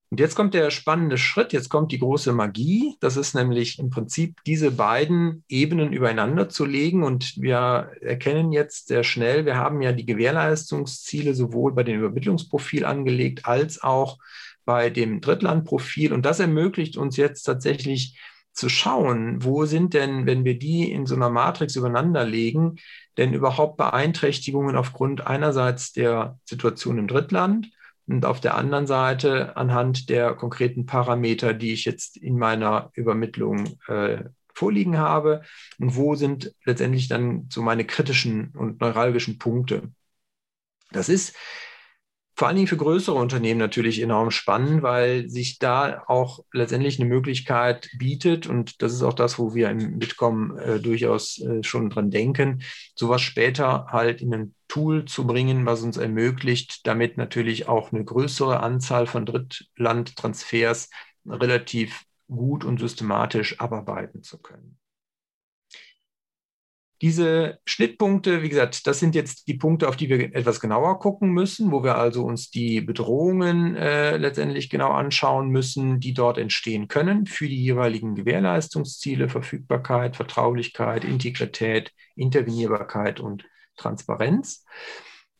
Und jetzt kommt der spannende Schritt, jetzt kommt die große Magie. Das ist nämlich im Prinzip diese beiden Ebenen übereinander zu legen. Und wir erkennen jetzt sehr schnell, wir haben ja die Gewährleistungsziele sowohl bei dem Übermittlungsprofil angelegt als auch bei dem Drittlandprofil. Und das ermöglicht uns jetzt tatsächlich zu schauen, wo sind denn, wenn wir die in so einer Matrix übereinander legen, denn überhaupt Beeinträchtigungen aufgrund einerseits der Situation im Drittland und auf der anderen Seite anhand der konkreten Parameter, die ich jetzt in meiner Übermittlung äh, vorliegen habe und wo sind letztendlich dann so meine kritischen und neuralgischen Punkte. Das ist vor allen Dingen für größere Unternehmen natürlich enorm spannend, weil sich da auch letztendlich eine Möglichkeit bietet, und das ist auch das, wo wir im Bitkom äh, durchaus äh, schon dran denken, sowas später halt in ein Tool zu bringen, was uns ermöglicht, damit natürlich auch eine größere Anzahl von Drittlandtransfers relativ gut und systematisch abarbeiten zu können. Diese Schnittpunkte, wie gesagt, das sind jetzt die Punkte, auf die wir etwas genauer gucken müssen, wo wir also uns die Bedrohungen äh, letztendlich genau anschauen müssen, die dort entstehen können für die jeweiligen Gewährleistungsziele, Verfügbarkeit, Vertraulichkeit, Integrität, Intervenierbarkeit und Transparenz.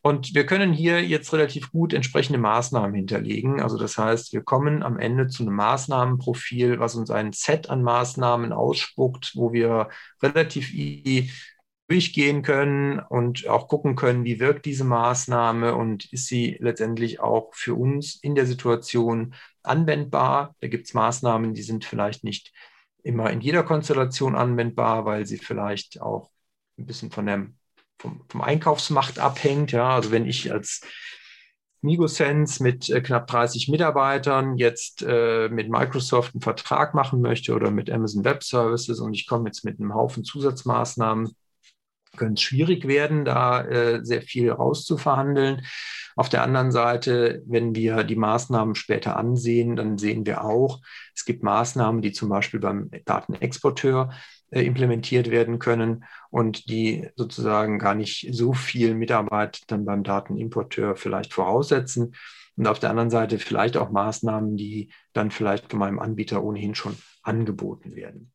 Und wir können hier jetzt relativ gut entsprechende Maßnahmen hinterlegen. Also das heißt, wir kommen am Ende zu einem Maßnahmenprofil, was uns ein Set an Maßnahmen ausspuckt, wo wir relativ durchgehen können und auch gucken können, wie wirkt diese Maßnahme und ist sie letztendlich auch für uns in der Situation anwendbar. Da gibt es Maßnahmen, die sind vielleicht nicht immer in jeder Konstellation anwendbar, weil sie vielleicht auch ein bisschen von der vom, vom Einkaufsmacht abhängt. Ja, also wenn ich als Migosense mit äh, knapp 30 Mitarbeitern jetzt äh, mit Microsoft einen Vertrag machen möchte oder mit Amazon Web Services und ich komme jetzt mit einem Haufen Zusatzmaßnahmen, könnte es schwierig werden, da äh, sehr viel rauszuverhandeln. Auf der anderen Seite, wenn wir die Maßnahmen später ansehen, dann sehen wir auch, es gibt Maßnahmen, die zum Beispiel beim Datenexporteur implementiert werden können und die sozusagen gar nicht so viel Mitarbeit dann beim Datenimporteur vielleicht voraussetzen. Und auf der anderen Seite vielleicht auch Maßnahmen, die dann vielleicht von meinem Anbieter ohnehin schon angeboten werden.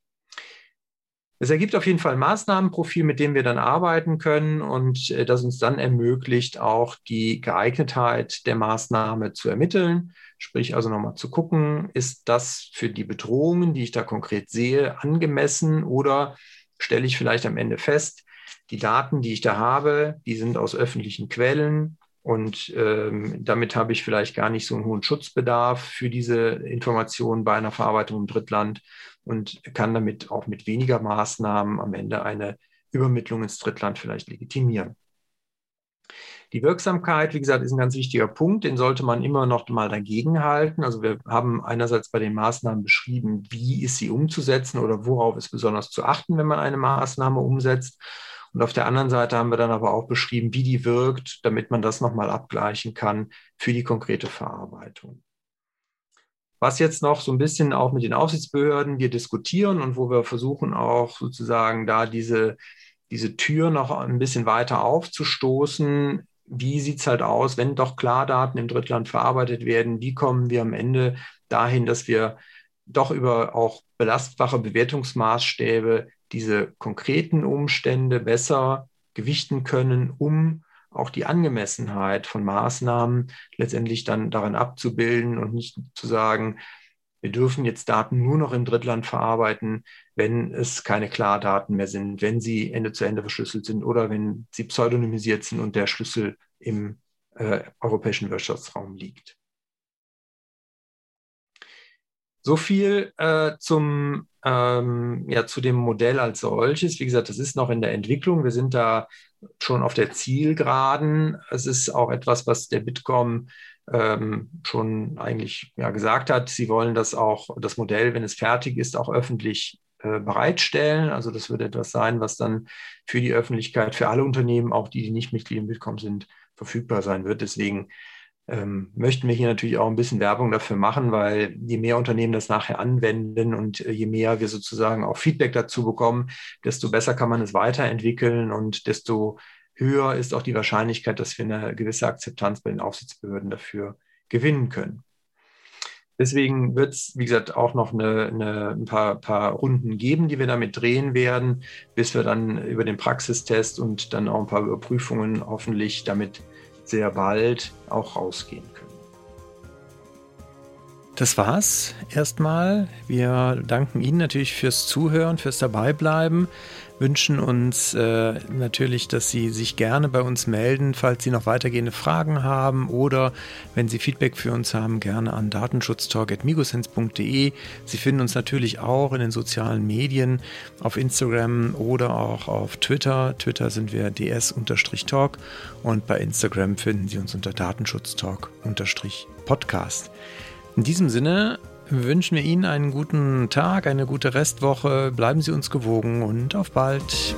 Es ergibt auf jeden Fall ein Maßnahmenprofil, mit dem wir dann arbeiten können und äh, das uns dann ermöglicht, auch die Geeignetheit der Maßnahme zu ermitteln. Sprich also nochmal zu gucken, ist das für die Bedrohungen, die ich da konkret sehe, angemessen oder stelle ich vielleicht am Ende fest, die Daten, die ich da habe, die sind aus öffentlichen Quellen und ähm, damit habe ich vielleicht gar nicht so einen hohen Schutzbedarf für diese Informationen bei einer Verarbeitung im Drittland und kann damit auch mit weniger Maßnahmen am Ende eine Übermittlung ins Drittland vielleicht legitimieren. Die Wirksamkeit, wie gesagt, ist ein ganz wichtiger Punkt, den sollte man immer noch mal dagegen halten. Also wir haben einerseits bei den Maßnahmen beschrieben, wie ist sie umzusetzen oder worauf ist besonders zu achten, wenn man eine Maßnahme umsetzt. Und auf der anderen Seite haben wir dann aber auch beschrieben, wie die wirkt, damit man das nochmal abgleichen kann für die konkrete Verarbeitung. Was jetzt noch so ein bisschen auch mit den Aufsichtsbehörden wir diskutieren und wo wir versuchen auch sozusagen da diese, diese Tür noch ein bisschen weiter aufzustoßen, wie sieht es halt aus, wenn doch Klardaten im Drittland verarbeitet werden? Wie kommen wir am Ende dahin, dass wir doch über auch belastbare Bewertungsmaßstäbe diese konkreten Umstände besser gewichten können, um auch die Angemessenheit von Maßnahmen letztendlich dann darin abzubilden und nicht zu sagen, wir dürfen jetzt Daten nur noch im Drittland verarbeiten, wenn es keine Klardaten mehr sind, wenn sie Ende zu Ende verschlüsselt sind oder wenn sie pseudonymisiert sind und der Schlüssel im äh, europäischen Wirtschaftsraum liegt. So viel äh, zum ähm, ja zu dem Modell als solches. Wie gesagt, das ist noch in der Entwicklung. Wir sind da schon auf der Zielgeraden. Es ist auch etwas, was der Bitkom ähm, schon eigentlich ja, gesagt hat. Sie wollen das auch, das Modell, wenn es fertig ist, auch öffentlich äh, bereitstellen. Also das wird etwas sein, was dann für die Öffentlichkeit, für alle Unternehmen, auch die, die nicht Mitglied im Bitkom sind, verfügbar sein wird. Deswegen ähm, möchten wir hier natürlich auch ein bisschen Werbung dafür machen, weil je mehr Unternehmen das nachher anwenden und äh, je mehr wir sozusagen auch Feedback dazu bekommen, desto besser kann man es weiterentwickeln und desto höher ist auch die Wahrscheinlichkeit, dass wir eine gewisse Akzeptanz bei den Aufsichtsbehörden dafür gewinnen können. Deswegen wird es, wie gesagt, auch noch eine, eine, ein paar, paar, Runden geben, die wir damit drehen werden, bis wir dann über den Praxistest und dann auch ein paar Überprüfungen hoffentlich damit sehr bald auch rausgehen können. Das war's erstmal. Wir danken Ihnen natürlich fürs Zuhören, fürs Dabeibleiben wünschen uns äh, natürlich, dass Sie sich gerne bei uns melden, falls Sie noch weitergehende Fragen haben oder wenn Sie Feedback für uns haben, gerne an datenschutztalk.migosense.de. Sie finden uns natürlich auch in den sozialen Medien auf Instagram oder auch auf Twitter. Twitter sind wir ds-talk und bei Instagram finden Sie uns unter datenschutztalk-podcast. In diesem Sinne wünschen wir Ihnen einen guten Tag, eine gute Restwoche. Bleiben Sie uns gewogen und auf bald.